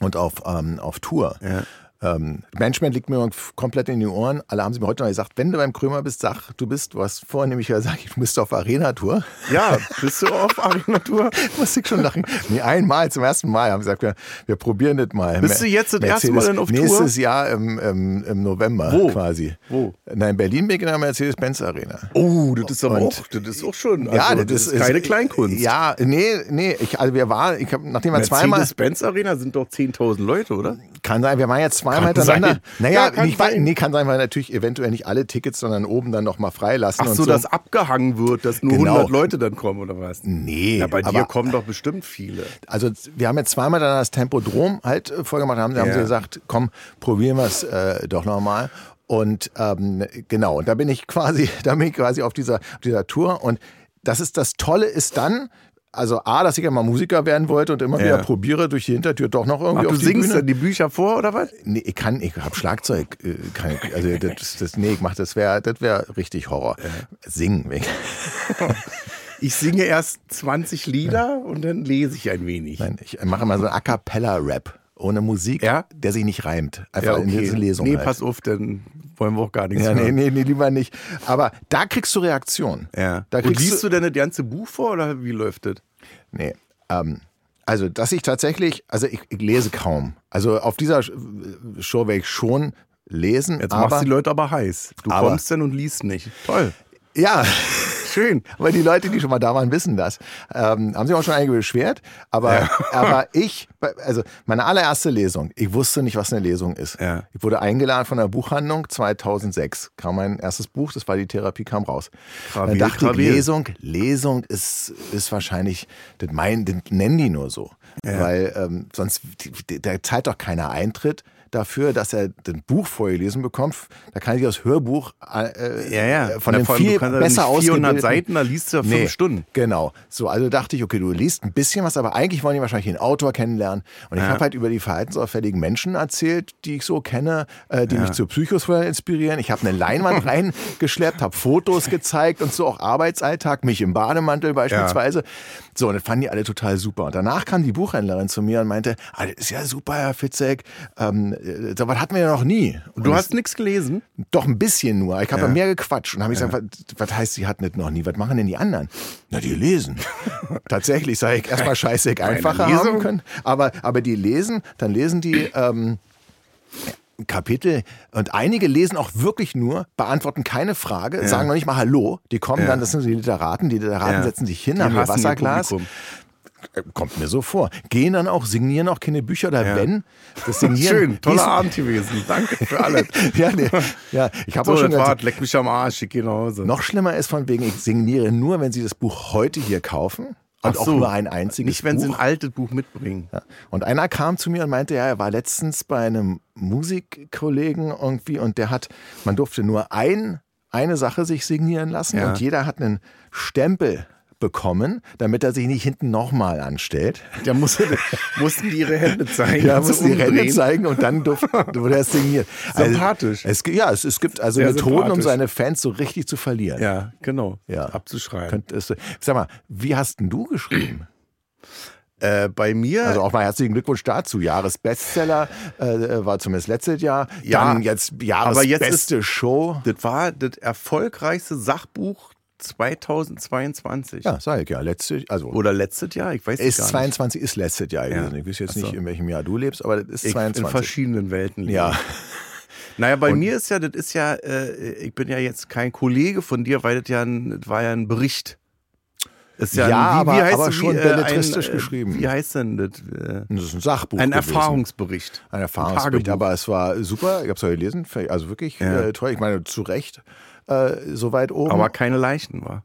und auf, ähm, auf Tour. Ja. Ähm, Management liegt mir komplett in die Ohren. Alle haben sie mir heute noch gesagt, wenn du beim Krömer bist, sag, du bist, du hast vorhin nämlich gesagt, du bist auf Arena-Tour. Ja, bist du auf Arena-Tour? Musste ich schon lachen. Nee, einmal, zum ersten Mal haben sie gesagt, wir, wir probieren das mal. Bist du jetzt das erste Mal denn auf Tour? Nächstes Jahr im, im, im November Wo? quasi. Wo? Na, in Berlin bin ich in der Mercedes-Benz Arena. Oh, das ist aber Und- auch, das ist auch schon. ja, also, das, ist keine Kleinkunst. Ja, nee, nee, ich, also wir waren, ich habe, nachdem wir zweimal, Mercedes-Benz Arena sind doch 10.000 Leute, oder? Kann sein, wir waren jetzt zweimal hintereinander. Naja, Ja, kann nicht, sein. nee, kann sein, weil natürlich eventuell nicht alle Tickets, sondern oben dann nochmal freilassen Ach und so, so. dass abgehangen wird, dass nur Genau. 100 Leute dann kommen, oder was? Nee, Ja, bei dir kommen doch bestimmt viele. Also wir haben jetzt zweimal dann das Tempodrom halt äh, vorgemacht, haben, da haben Ja. sie gesagt, komm, probieren wir es äh, doch nochmal. Und ähm, genau, und da bin ich quasi, da bin ich quasi auf dieser, auf dieser Tour. Und das ist das Tolle ist dann, also A, dass ich ja mal Musiker werden wollte und immer Ja. wieder probiere, durch die Hintertür doch noch irgendwie Ach, auf du die singst Bühne. dann die Bücher vor, oder was? Nee, ich kann, ich habe Schlagzeug, äh, kann ich, also das, das, nee, ich mach das wäre, das wäre richtig Horror. Singen, Ich singe erst 20 Lieder und dann lese ich ein wenig. nein, ich mache mal so A cappella Rap ohne Musik, Ja? der sich nicht reimt, einfach Ja, in diese Lesung. Nee, halt. pass auf, dann wollen wir auch gar nichts Ja, nee, hören. nee, nee, lieber nicht. Aber da kriegst du Reaktion. Ja. Da und liest du denn das ganze Buch vor oder wie läuft das? Nee. Ähm, also, dass ich tatsächlich, also ich, ich lese kaum. Also auf dieser Show werde ich schon lesen, Jetzt aber machst du die Leute aber heiß. Du aber- kommst dann und liest nicht. Toll. ja, Schön. aber die Leute, die schon mal da waren, wissen das. Ähm, haben sich auch schon einige beschwert, aber, aber ich, also meine allererste Lesung, ich wusste nicht, was eine Lesung ist. Ja. Ich wurde eingeladen von der Buchhandlung 2006, kam mein erstes Buch, das war die Therapie, kam raus. Krawel, Dann dachte ich, Krawel. Lesung, Lesung ist, ist wahrscheinlich, das, mein, das nennen die nur so. Weil ähm, sonst, da zahlt doch keiner Eintritt dafür, dass er ein Buch vorgelesen bekommt. Da kann ich das Hörbuch äh, Ja, ja. von vor allem, viel ja besser nicht 400 ausgebildeten- Seiten, da liest du ja fünf Nee, Stunden. Genau. So, also dachte ich, okay, du liest ein bisschen was, aber eigentlich wollen die wahrscheinlich den Autor kennenlernen. Und ich Ja. habe halt über die verhaltensauffälligen Menschen erzählt, die ich so kenne, äh, die mich zur Psychosphäre inspirieren. Ich habe eine Leinwand reingeschleppt, habe Fotos gezeigt und so auch Arbeitsalltag, mich im Bademantel beispielsweise. So, und das fanden die alle total super. Und danach kam die Buchhändlerin zu mir und meinte, ah, das ist ja super, Herr Fitzek, ähm, äh, so was hatten wir ja noch nie. Und Du hast nichts gelesen? doch ein bisschen nur. Ich habe Ja. ja. mehr gequatscht und habe ich gesagt, was, was heißt, sie hatten das noch nie? Was machen denn die anderen? Na, die lesen. Tatsächlich, sage ich erstmal scheiße, ich einfacher haben können. Aber, aber die lesen, dann lesen die ähm, Kapitel und einige lesen auch wirklich nur, beantworten keine Frage, sagen noch nicht mal Hallo. Die kommen Ja. dann, das sind die Literaten, die Literaten Ja. setzen sich hin, Die haben ihr Wasserglas. Äh, Kommt mir so vor. Gehen dann auch, signieren auch keine Bücher oder Ja. wenn. Das Signieren. Schön, toller Abend gewesen. Danke für alles. ja, nee, ja, ich habe So, auch schon gesagt, leck mich am Arsch, ich gehe nach Hause. Noch schlimmer ist von wegen, ich signiere nur, wenn Sie das Buch heute hier kaufen. Und Ach auch so. nur ein einziges Nicht, wenn Buch. sie ein altes Buch mitbringen. Ja. Und einer kam zu mir und meinte, ja, er war letztens bei einem Musikkollegen irgendwie und der hat, man durfte nur ein, eine Sache sich signieren lassen Ja. und jeder hat einen Stempel bekommen, damit er sich nicht hinten nochmal anstellt. Da musste, mussten die ihre Hände zeigen. Ja, mussten die Hände zeigen und dann durfte, wurde er signiert. Sympathisch. Also, es, ja, es, es gibt also Sehr Methoden, um sympathisch. seine Fans so richtig zu verlieren. Ja, genau. Ja. Abzuschreiben. Könnt, es, sag mal, wie hast denn du geschrieben? Äh, bei mir, Also auch mal herzlichen Glückwunsch dazu. Jahresbestseller äh, war zumindest letztes Jahr. Ja, Dann jetzt aber Jahresbeste Show. das war das erfolgreichste Sachbuch 2022. Ja, sag ich ja. Letzte, also Oder letztes Jahr, ich weiß es gar nicht. 22 ist letztes Jahr gewesen. Ich weiß jetzt so. nicht, in welchem Jahr du lebst, aber das ist Ich in 22. verschiedenen Welten leben. Ja. Naja, bei mir ist ja, das ist ja, äh, ich bin ja jetzt kein Kollege von dir, weil das ja ein, das war ja ein Bericht. Ist ja, Ja, ein, wie, aber- wie heißt aber schon wie, belletristisch ein, geschrieben. Wie heißt denn das? Äh, Das ist ein Sachbuch. ein gewesen. Erfahrungsbericht. Ein Erfahrungsbericht, Tagebuch. aber es war super. Ich habe es ja gelesen, also wirklich Ja. äh, toll. Ich meine, zu Recht äh, so weit oben. Aber keine Leichen war.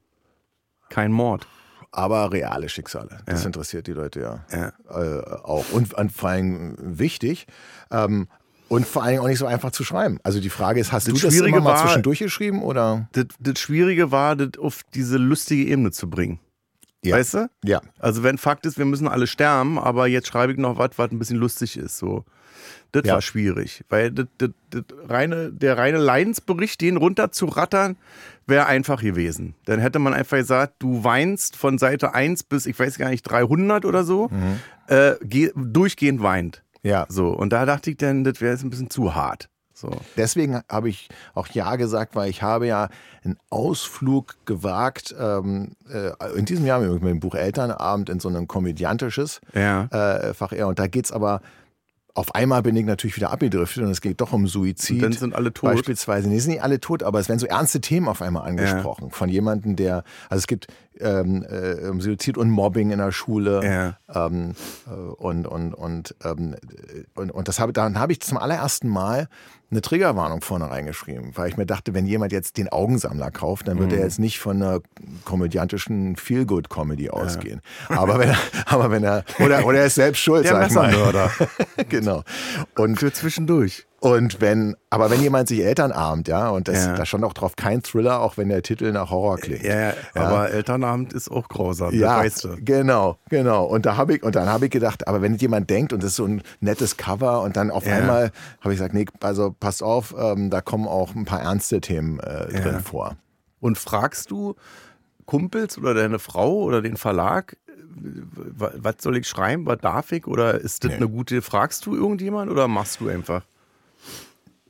Kein Mord. aber reale Schicksale. Das Ja. interessiert die Leute ja, Ja. Äh, auch. Und, und vor allem wichtig. Ähm, und vor allem auch nicht so einfach zu schreiben. Also die Frage ist, hast Das du das Schwierige immer mal war- zwischendurch geschrieben oder? Das, das Schwierige war, das auf diese lustige Ebene zu bringen. Ja. Weißt du? Ja. Also wenn Fakt ist, wir müssen alle sterben, aber jetzt schreibe ich noch was, was ein bisschen lustig ist. So. Das Ja. war schwierig. Weil das, das, das reine, der reine Leidensbericht, den runterzurattern, wäre einfach gewesen. Dann hätte man einfach gesagt, du weinst von Seite 1 bis, ich weiß gar nicht, 300 oder so, äh, geh, durchgehend weint. Ja. So. Und da dachte ich dann, das wäre jetzt ein bisschen zu hart. So. Deswegen habe ich auch Ja gesagt, weil ich habe ja einen Ausflug gewagt, ähm, äh, in diesem Jahr mit dem Buch Elternabend in so ein komödiantisches Ja. äh, Fach eher. Und da geht es aber, auf einmal bin ich natürlich wieder abgedriftet und es geht doch um Suizid. Und dann sind alle tot. Beispielsweise. Nee, sind nicht alle tot, aber es werden so ernste Themen auf einmal angesprochen. Von jemandem, der, also es gibt ähm, äh, Suizid und Mobbing in der Schule. Ja. Ähm, äh, und, und, und, ähm, äh, und, und das habe, dann habe ich zum allerersten Mal eine Triggerwarnung vorne reingeschrieben, weil ich mir dachte, wenn jemand jetzt den Augensammler kauft, dann wird Mhm. er jetzt nicht von einer komödiantischen Feel-Good-Comedy ausgehen. Aber wenn er, aber wenn er, oder, oder er ist selbst schuld, Der sag ich mal. Messermörder. genau. Und Für zwischendurch. Und wenn, aber wenn jemand sich Elternabend, ja, und das, Ja. da stand auch drauf kein Thriller, auch wenn der Titel nach Horror klingt. Ja, ja, aber Elternabend ist auch grausam, Ja, weißt du. genau, genau. Und da habe ich und dann habe ich gedacht, aber wenn jemand denkt und das ist so ein nettes Cover und dann auf einmal habe ich gesagt, nee, also passt auf, ähm, da kommen auch ein paar ernste Themen äh, drin vor. Und fragst du Kumpels oder deine Frau oder den Verlag, äh, wa- was soll ich schreiben, was darf ich? Oder ist das Nee. eine gute, fragst du irgendjemand oder machst du einfach?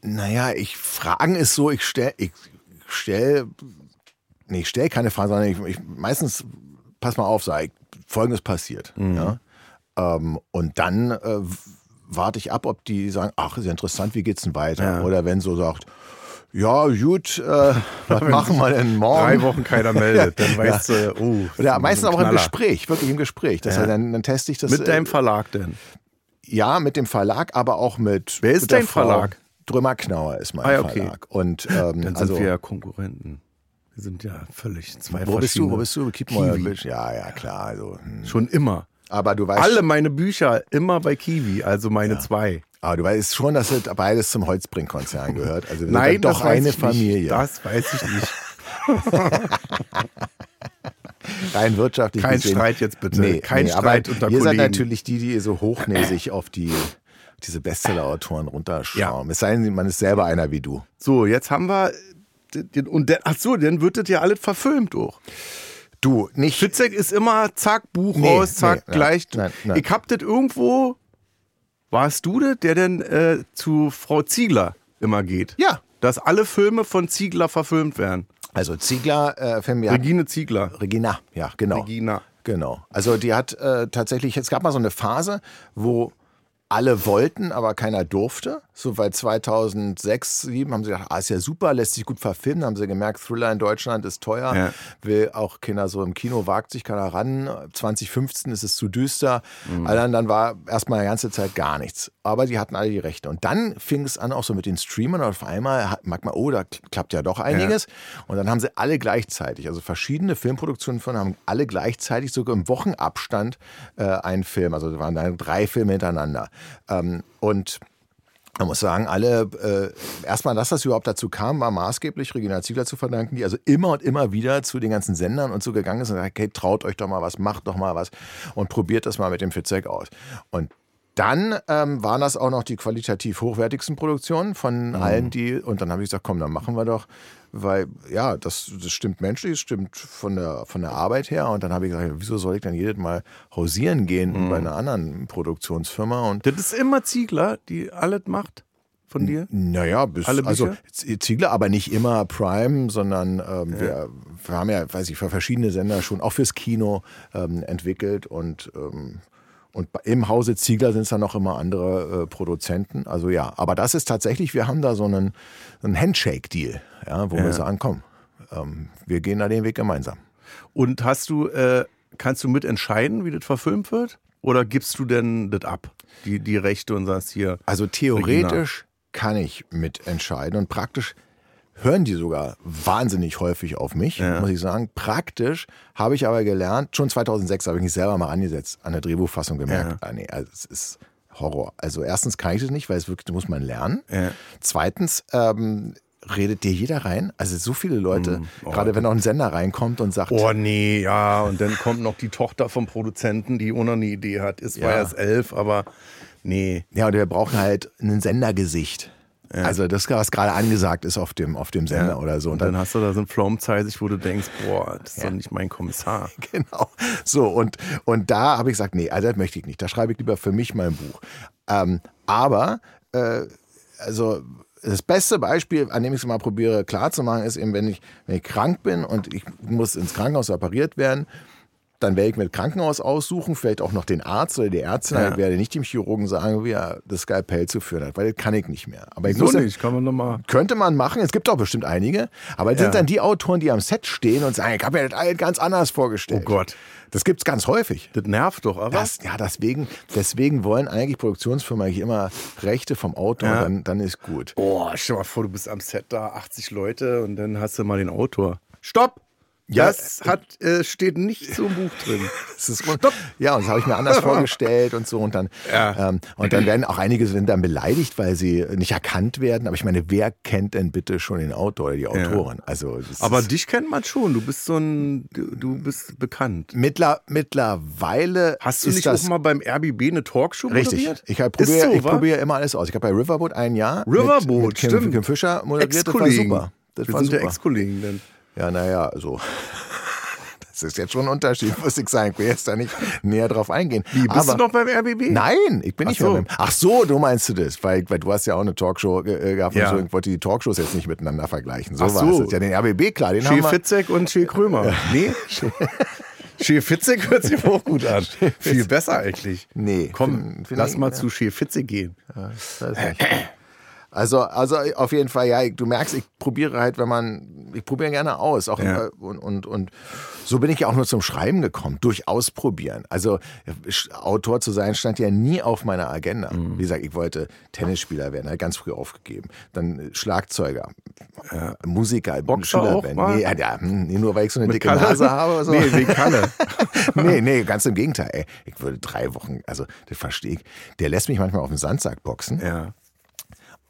Naja, ich fragen ist so, ich stelle, ich stell, nee, ich stelle keine Fragen, sondern ich, ich meistens, pass mal auf, ich, folgendes passiert. Ja? Ähm, und dann äh, warte ich ab, ob die sagen, ach, ist ja interessant, wie geht's denn weiter? Ja. Oder wenn so sagt, ja, gut, äh, was machen wir denn morgen? Drei Wochen keiner meldet, dann weißt du, oh. Oder ist meistens auch im. Gespräch, wirklich im Gespräch. Das Ja. heißt, dann, dann teste ich das. Mit äh, deinem Verlag denn? Ja, mit dem Verlag, aber auch mit. Wer ist mit dein. Verlag? Drömer Knauer ist mein Ah, ja, okay. Verlag. Und ähm, Dann also, sind wir ja Konkurrenten. Wir sind ja völlig zwei wo bist du? Wo bist du? Bitch. Ja, ja, klar. Also, hm. Schon immer. Aber du weißt, Alle meine Bücher immer bei Kiwi, also meine zwei. aber du weißt schon, dass das beides zum Holzbrink-Konzern gehört. Also wir sind Nein, dann doch eine Familie. Nicht. Das weiß ich nicht. Rein wirtschaftlich Kein gesehen. Streit jetzt bitte. Kein aber Streit unter Ihr seid Kollegen. natürlich die, die so hochnäsig auf die diese Bestseller-Autoren runterschauen. Es sei denn, man ist selber einer wie du. So, jetzt haben wir. Und der, ach so, dann wird das ja alles verfilmt auch. Du, nicht. Fitzek ist immer zack, Buch Nee, raus, zack, nee, gleich. nein, nein. Ich hab das irgendwo. Warst du das, der denn äh, zu Frau Ziegler immer geht? Ja. Dass alle Filme von Ziegler verfilmt werden. Also Ziegler, äh, Film, ja, Regine Ziegler. Regina, ja, genau. Regina. Genau. Also die hat äh, tatsächlich, es gab mal so eine Phase, wo alle wollten, aber keiner durfte. So bei 2006, 2007 haben sie gedacht, ah, ist ja super, lässt sich gut verfilmen. Dann haben sie gemerkt, Thriller in Deutschland ist teuer, Ja. will auch Kinder so im Kino, wagt sich keiner ran. 2015 ist es zu düster. Also dann war erstmal eine ganze Zeit gar nichts. Aber die hatten alle die Rechte. Und dann fing es an auch so mit den Streamern und auf einmal merkt man, oh, da klappt ja doch einiges. Und dann haben sie alle gleichzeitig, also verschiedene Filmproduktionen von haben alle gleichzeitig sogar im Wochenabstand äh, einen Film. Also da waren dann drei Filme hintereinander. Ähm, und Man muss sagen, alle, äh, erstmal, dass das überhaupt dazu kam, war maßgeblich Regina Ziegler zu verdanken, die also immer und immer wieder zu den ganzen Sendern und so gegangen ist und gesagt, okay, traut euch doch mal was, macht doch mal was und probiert das mal mit dem Fitzek aus. Und dann ähm, waren das auch noch die qualitativ hochwertigsten Produktionen von mhm. allen, die, und dann habe ich gesagt, komm, dann machen wir doch, weil ja, das, das stimmt menschlich, das stimmt von der, von der Arbeit her. Und dann habe ich gesagt, wieso soll ich dann jedes Mal hausieren gehen mhm. bei einer anderen Produktionsfirma? Und das ist immer Ziegler, die alles macht von dir? Naja, bis, Alle also Ziegler, aber nicht immer Prime, sondern ähm, ja. wir, wir, haben ja, weiß ich, für verschiedene Sender schon auch fürs Kino ähm, entwickelt und ähm, und im Hause Ziegler sind es dann noch immer andere äh, Produzenten. Also ja, aber das ist tatsächlich, wir haben da so einen, einen Handshake-Deal, ja, wo ja. wir sagen, komm, ähm, wir gehen da den Weg gemeinsam. Und hast du, äh, kannst du mitentscheiden, wie das verfilmt wird? Oder gibst du denn das ab, die, die Rechte und sagst hier? Also theoretisch Regina. kann ich mitentscheiden und praktisch hören die sogar wahnsinnig häufig auf mich, ja. muss ich sagen. Praktisch habe ich aber gelernt, schon 2006 habe ich mich selber mal angesetzt, an der Drehbuchfassung gemerkt, ja. ah, nee, also es ist Horror. Also erstens kann ich das nicht, weil es wirklich, muss man lernen. Ja. Zweitens, ähm, redet dir jeder rein? Also so viele Leute, mm, oh, gerade wenn noch ein Sender reinkommt und sagt. Oh nee, ja, und dann kommt noch die Tochter vom Produzenten, die auch noch eine Idee hat. Ist ja. war erst elf, aber nee. Ja, und wir brauchen halt ein Sendergesicht. Ja. Also das, was gerade angesagt ist auf dem, auf dem Sender ja. oder so. Und, dann, dann, hast du da so ein Pflaumzeisig, wo du denkst, boah, das ist ja. doch nicht mein Kommissar. Genau. So, und, und da habe ich gesagt, nee, also das möchte ich nicht. Da schreibe ich lieber für mich mein Buch. Ähm, aber, äh, also das beste Beispiel, an dem ich es mal probiere klarzumachen, ist eben, wenn ich, wenn ich krank bin und ich muss ins Krankenhaus operiert werden dann werde ich mir das Krankenhaus aussuchen, vielleicht auch noch den Arzt oder die Ärztin. Ja. Ich werde nicht dem Chirurgen sagen, wie er das Skalpell zu führen hat, weil das kann ich nicht mehr. Aber ich so muss nicht, kann man nochmal. Könnte man machen, es gibt auch bestimmt einige. Aber es ja. sind dann die Autoren, die am Set stehen und sagen, ich habe mir das alles ganz anders vorgestellt. Oh Gott. Das gibt es ganz häufig. Das nervt doch, aber. Das, ja, deswegen, deswegen wollen eigentlich Produktionsfirmen eigentlich immer Rechte vom Autor, ja. dann, dann ist gut. Oh, stell mal vor, du bist am Set da, 80 Leute und dann hast du mal den Autor. Stopp! Ja, das hat, äh, steht nicht so im Buch drin. Das ist, Stopp. Ja, und das habe ich mir anders vorgestellt und so. Und dann, ja. ähm, und dann werden auch einige sind dann beleidigt, weil sie nicht erkannt werden. Aber ich meine, wer kennt denn bitte schon den Autor oder die Autorin? Ja. Also, aber dich kennt man schon. Du bist so ein, du, bist bekannt. Mittler, mittlerweile. Hast du nicht auch mal beim RBB eine Talkshow Richtig. moderiert? Ich probiere so, probier immer alles aus. Ich habe bei Riverboat ein Jahr. Riverboat, mit, mit Kim, stimmt. Kim Fischer moderiert. Das war super. Das Wir war sind super. ja Ex-Kollegen denn. Ja, naja, also. Das ist jetzt schon ein Unterschied, muss ich sagen. Ich will jetzt da nicht näher drauf eingehen. Wie, bist Aber, du noch beim RBB? Nein, ich bin Ach nicht so. mehr beim Ach so, du meinst du das, weil, weil du hast ja auch eine Talkshow äh, gehabt ja. und so. Ich wollte die Talkshows jetzt nicht miteinander vergleichen. So, Ach so. war es. Ja, den RBB, klar, den Schee Fitzek und Schee Krömer. Ja. Nee? Schee Fitzek hört sich auch gut an. Viel besser eigentlich. Nee. Komm, lass mal ja. zu Schee Fitzek gehen. Ja, also, also auf jeden Fall, ja, du merkst, ich probiere halt, wenn man, ich probiere gerne aus. Auch ja. und, und, und so bin ich ja auch nur zum Schreiben gekommen, durch Ausprobieren. Also Autor zu sein stand ja nie auf meiner Agenda. Mhm. Wie gesagt, ich wollte Tennisspieler werden, halt ganz früh aufgegeben. Dann Schlagzeuger, ja. Musiker, Boxer Schüler werden. Nee, ja, hm, nee, nur weil ich so eine Mit dicke Kalle? Nase habe. So. Nee, wie Kalle. nee, nee, ganz im Gegenteil. Ey. Ich würde drei Wochen, also das verstehe ich. Der lässt mich manchmal auf dem Sandsack boxen. Ja.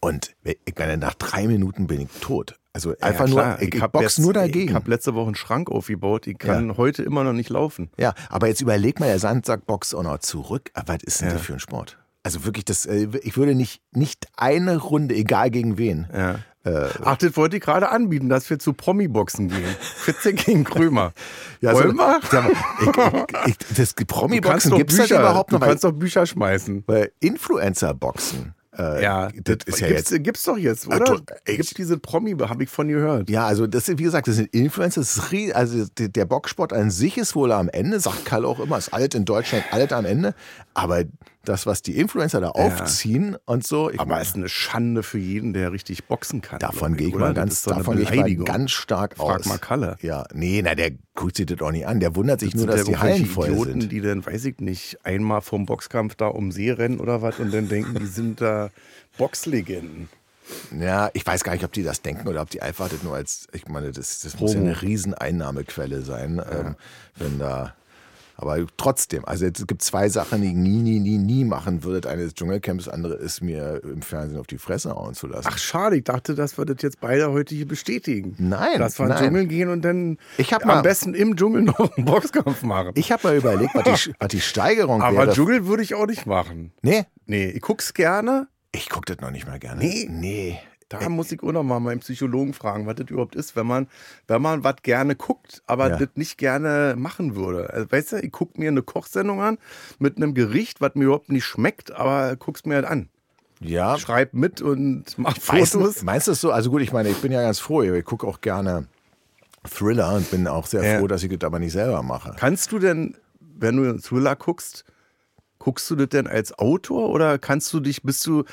Und ich meine, nach drei Minuten bin ich tot. Also einfach ja, nur, ich, ich box nur dagegen. Ich habe letzte Woche einen Schrank aufgebaut, ich kann ja. heute immer noch nicht laufen. Ja, aber jetzt überleg mal, der Sandsack boxt auch noch zurück. Aber was ist denn ja. das für ein Sport? Also wirklich, das, äh, ich würde nicht, nicht eine Runde, egal gegen wen. Ja. Äh, Ach, das wollte ich gerade anbieten, dass wir zu Promi-Boxen gehen. Fitze gegen Krömer. ja, Wollen so, wir? Ich, ich, ich, das Promi-Boxen gibt es halt überhaupt noch. Du kannst doch Bücher schmeißen. Weil Influencer-Boxen äh, ja, das, ist ja gibt's, jetzt. Gibt's doch jetzt, oder? Also, Gibt's diese Promi, habe ich von gehört. Ja, also das ist, wie gesagt, das sind Influencer. Das ist, also der Boxsport an sich ist wohl am Ende, sagt Kalle auch immer, ist alt in Deutschland, alt am Ende. Aber das, was die Influencer da ja. aufziehen und so. Aber es ist eine Schande für jeden, der richtig boxen kann. Davon gehe ich mal ganz, davon gehe ich mal ganz stark Frag aus. Frag mal Kalle. Ja, nee, na, der guckt sich das auch nicht an. Der wundert sich das nur, dass die Hallen voll Idioten, sind. die dann, weiß ich nicht, einmal vom Boxkampf da um See rennen oder was und dann denken, die sind da Boxlegenden. Ja, ich weiß gar nicht, ob die das denken oder ob die einfach das nur als, ich meine, das, das muss ja eine Rieseneinnahmequelle sein, ja. ähm, wenn da Aber trotzdem, also es gibt zwei Sachen, die ich nie, nie, nie, nie machen würde. Eine ist Dschungelcamps, andere ist mir im Fernsehen auf die Fresse hauen zu lassen. Ach schade, ich dachte, dass wir das jetzt beide heute hier bestätigen. Nein, Dass wir in den nein. Dschungel gehen und dann Ich hab am mal- besten im Dschungel noch einen Boxkampf machen. Ich habe mal überlegt, was die, was die Steigerung Aber wäre. Dschungel würde ich auch nicht machen. Nee, Nee, ich guck's gerne. ich gucke das noch nicht mal gerne. Nee. Nee. Da muss ich auch noch mal meinen Psychologen fragen, was das überhaupt ist, wenn man, wenn man was gerne guckt, aber Ja. das nicht gerne machen würde. Also, weißt du, ich gucke mir eine Kochsendung an mit einem Gericht, was mir überhaupt nicht schmeckt, aber guck's mir halt an. Ja, Schreib mit und mach Fotos. Meistens, meinst du es so? Also gut, ich meine, ich bin ja ganz froh. Ich gucke auch gerne Thriller und bin auch sehr Ja. froh, dass ich das aber nicht selber mache. Kannst du denn, wenn du einen Thriller guckst, guckst du das denn als Autor oder kannst du dich, bist du,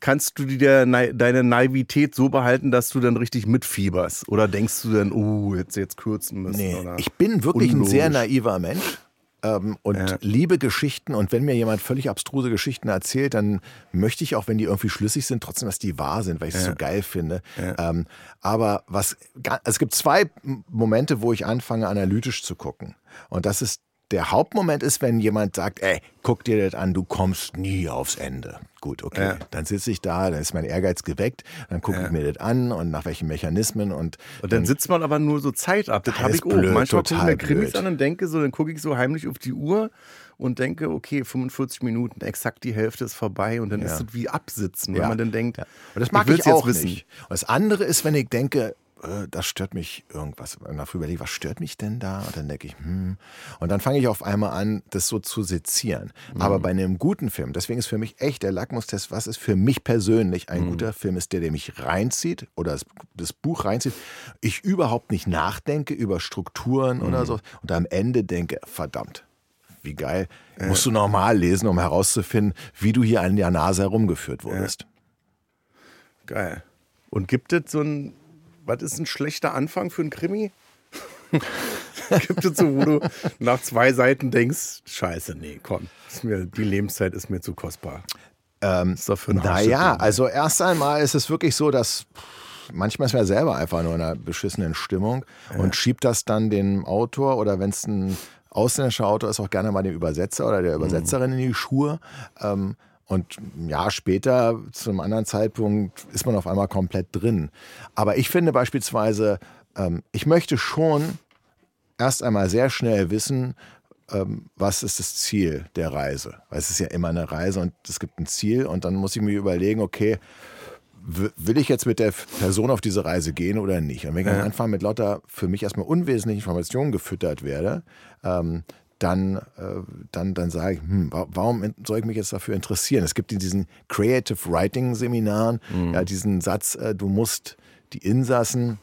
kannst du dir deine Naivität so behalten, dass du dann richtig mitfieberst? Oder denkst du dann, oh, jetzt, jetzt kürzen müssen? Nee, ich bin wirklich ein sehr Unlogisch. naiver Mensch. Ähm, und Ja. liebe Geschichten. Und wenn mir jemand völlig abstruse Geschichten erzählt, dann möchte ich auch, wenn die irgendwie schlüssig sind, trotzdem, dass die wahr sind, weil ich es so geil finde. Ähm, aber was, ga- es gibt zwei Momente, wo ich anfange, analytisch zu gucken. Und das ist der Hauptmoment ist, wenn jemand sagt, ey, guck dir das an, du kommst nie aufs Ende. Gut, okay. Ja. Dann sitze ich da, dann ist mein Ehrgeiz geweckt, dann gucke ich mir das an und nach welchen Mechanismen und, Und dann sitzt man aber nur so Zeit ab. Das habe ich auch. blöd, Manchmal gucke ich mir Krimis blöd. an und denke so, dann gucke ich so heimlich auf die Uhr und denke, okay, 45 Minuten, exakt die Hälfte ist vorbei und dann ist es wie absitzen, Ja. man dann denkt, Ja. Und das mag ich, auch nicht. Und das andere ist, wenn ich denke, äh, das stört mich irgendwas. Und dafür überlege was stört mich denn da? Und dann denke ich, hm. Und dann fange ich auf einmal an, das so zu sezieren. Aber Mhm. bei einem guten Film, deswegen ist für mich echt der Lackmustest, was ist für mich persönlich ein Mhm. guter Film ist, der, der mich reinzieht oder das, das Buch reinzieht. Ich überhaupt nicht nachdenke über Strukturen Mhm. oder so. Und am Ende denke, verdammt. Wie geil. Musst du normal lesen, um herauszufinden, wie du hier an der Nase herumgeführt wurdest. geil. Und gibt es so ein, was ist ein schlechter Anfang für einen Krimi? gibt es so, wo du nach zwei Seiten denkst, scheiße, nee, komm, mir, die Lebenszeit ist mir zu kostbar. Ähm, naja, also erst einmal ist es wirklich so, dass manchmal ist man ja selber einfach nur in einer beschissenen Stimmung und schiebt das dann dem Autor oder wenn es ein ausländischer Autor ist, auch gerne mal dem Übersetzer oder der Übersetzerin in die Schuhe. Ähm, und ein Jahr später, zu einem anderen Zeitpunkt, ist man auf einmal komplett drin. Aber ich finde beispielsweise, ähm, ich möchte schon erst einmal sehr schnell wissen, ähm, was ist das Ziel der Reise. Weil es ist ja immer eine Reise und es gibt ein Ziel und dann muss ich mir überlegen, okay, will ich jetzt mit der Person auf diese Reise gehen oder nicht? Und wenn ich am Anfang mit lauter für mich erstmal unwesentlichen Informationen gefüttert werde, ähm, dann, äh, dann, dann sage ich, hm, wa- warum soll ich mich jetzt dafür interessieren? Es gibt in diesen Creative Writing Seminaren ja diesen Satz, äh, du musst die Insassen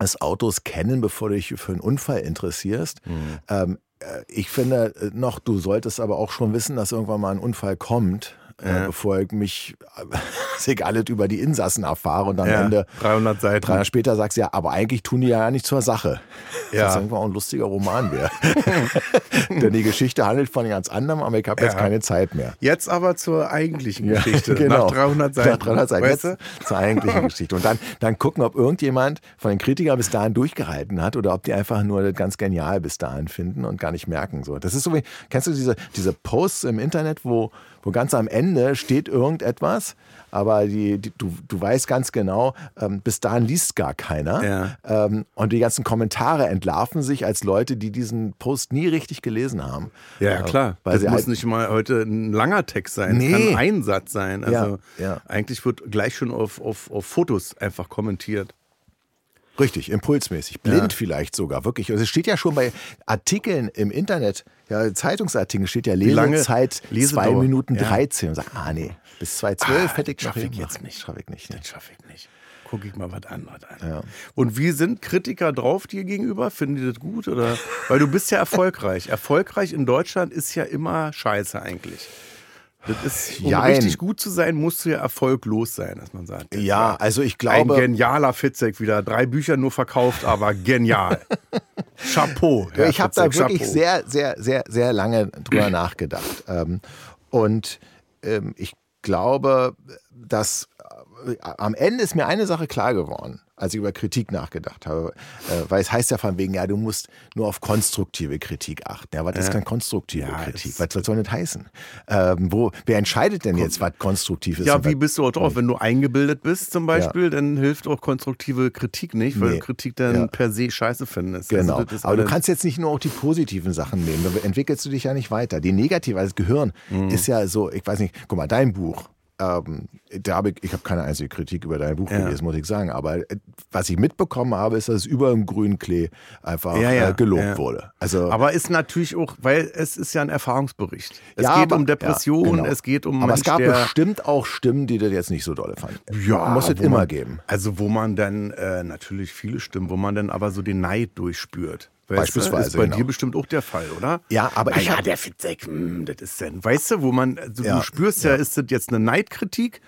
des Autos kennen, bevor du dich für einen Unfall interessierst. Ähm, äh, ich finde noch, du solltest aber auch schon wissen, dass irgendwann mal ein Unfall kommt, äh, bevor ich mich dass ich alles über die Insassen erfahre und am Ja, Ende 300 Seiten. drei Jahre später sagst du ja, aber eigentlich tun die ja nicht zur Sache. Ja. Das irgendwann auch ein lustiger Roman wäre. Denn die Geschichte handelt von ganz anderem, aber ich habe jetzt Ja. keine Zeit mehr. Jetzt aber zur eigentlichen Ja, Geschichte. genau. Nach 300 Seiten. Nach 300 Seiten. Weißt Jetzt du? zur eigentlichen Geschichte. Und dann, dann gucken, ob irgendjemand von den Kritikern bis dahin durchgehalten hat oder ob die einfach nur das ganz genial bis dahin finden und gar nicht merken. So. Das ist so wie, kennst du diese, diese Posts im Internet, wo, wo ganz am Ende steht irgendetwas, aber die, die, du, du weißt ganz genau, ähm, bis dahin liest gar keiner. Ja. Ähm, und die ganzen Kommentare entlarven sich als Leute, die diesen Post nie richtig gelesen haben. Ja, Äh, klar. Weil das sie muss halt, nicht mal heute ein langer Text sein. Nee. Kann ein Satz sein. Also Ja, ja. eigentlich wird gleich schon auf, auf, auf Fotos einfach kommentiert. Richtig, impulsmäßig. Blind Ja. vielleicht sogar, wirklich. Also es steht ja schon bei Artikeln im Internet, ja, Zeitungsartikeln steht ja Lesezeit 2 Lesedauer? Minuten Ja. 13. Und sag, ah nee, bis 2.12 Ah, hätte ich das noch schaff ich jetzt nicht. Schaff ich nicht. ne? Das schaffe ich nicht. Gucke ich mal was anderes an. Und wie sind Kritiker drauf dir gegenüber? Finden die das gut? Oder? Weil du bist ja erfolgreich. Erfolgreich in Deutschland ist ja immer scheiße eigentlich. Das ist, um Jein. richtig gut zu sein, musst du ja erfolglos sein, dass man sagt. Ja, also ich Ein glaube, genialer Fitzek wieder. Drei Bücher nur verkauft, aber genial. Chapeau. Herr ich habe da wirklich Chapeau. sehr, sehr, sehr, sehr lange drüber nachgedacht. Ähm, und ähm, ich glaube, dass äh, am Ende ist mir eine Sache klar geworden. Als ich über Kritik nachgedacht habe. Äh, weil es heißt ja von wegen, ja, du musst nur auf konstruktive Kritik achten. Ja, was ist denn konstruktive Ja, Kritik? Was soll das heißen? Ähm, wo, wer entscheidet denn jetzt, was konstruktiv ist? Ja, wie bist du auch drauf? Wenn du eingebildet bist zum Beispiel, dann hilft auch konstruktive Kritik nicht, weil Nee. du Kritik dann Ja. per se scheiße findest. Genau. Also das ist Aber du kannst jetzt nicht nur auch die positiven Sachen nehmen. Dann entwickelst du dich ja nicht weiter. Die negative, also das Gehirn Mhm. ist ja so, ich weiß nicht, guck mal, dein Buch. Ähm, da habe ich, ich habe keine einzige Kritik über dein Buch Ja. gelesen, muss ich sagen. Aber äh, was ich mitbekommen habe, ist, dass es über dem grünen Klee einfach Ja, ja, äh, gelobt wurde. Also Aber ist natürlich auch, weil es ist ja ein Erfahrungsbericht. Es geht aber- um Depressionen, genau. es geht um aber Mensch, es gab bestimmt auch Stimmen, die das jetzt nicht so dolle fanden. ja, muss es immer man, geben. Also wo man dann äh, natürlich viele Stimmen, wo man dann aber so den Neid durchspürt. Weißt Beispielsweise, Du? Ist bei genau. dir bestimmt auch der Fall, oder? Ja, aber ich ja, der Fitzek, hm, das ist denn, weißt du, wo man, also Ja, du spürst ja, ist das jetzt eine Neidkritik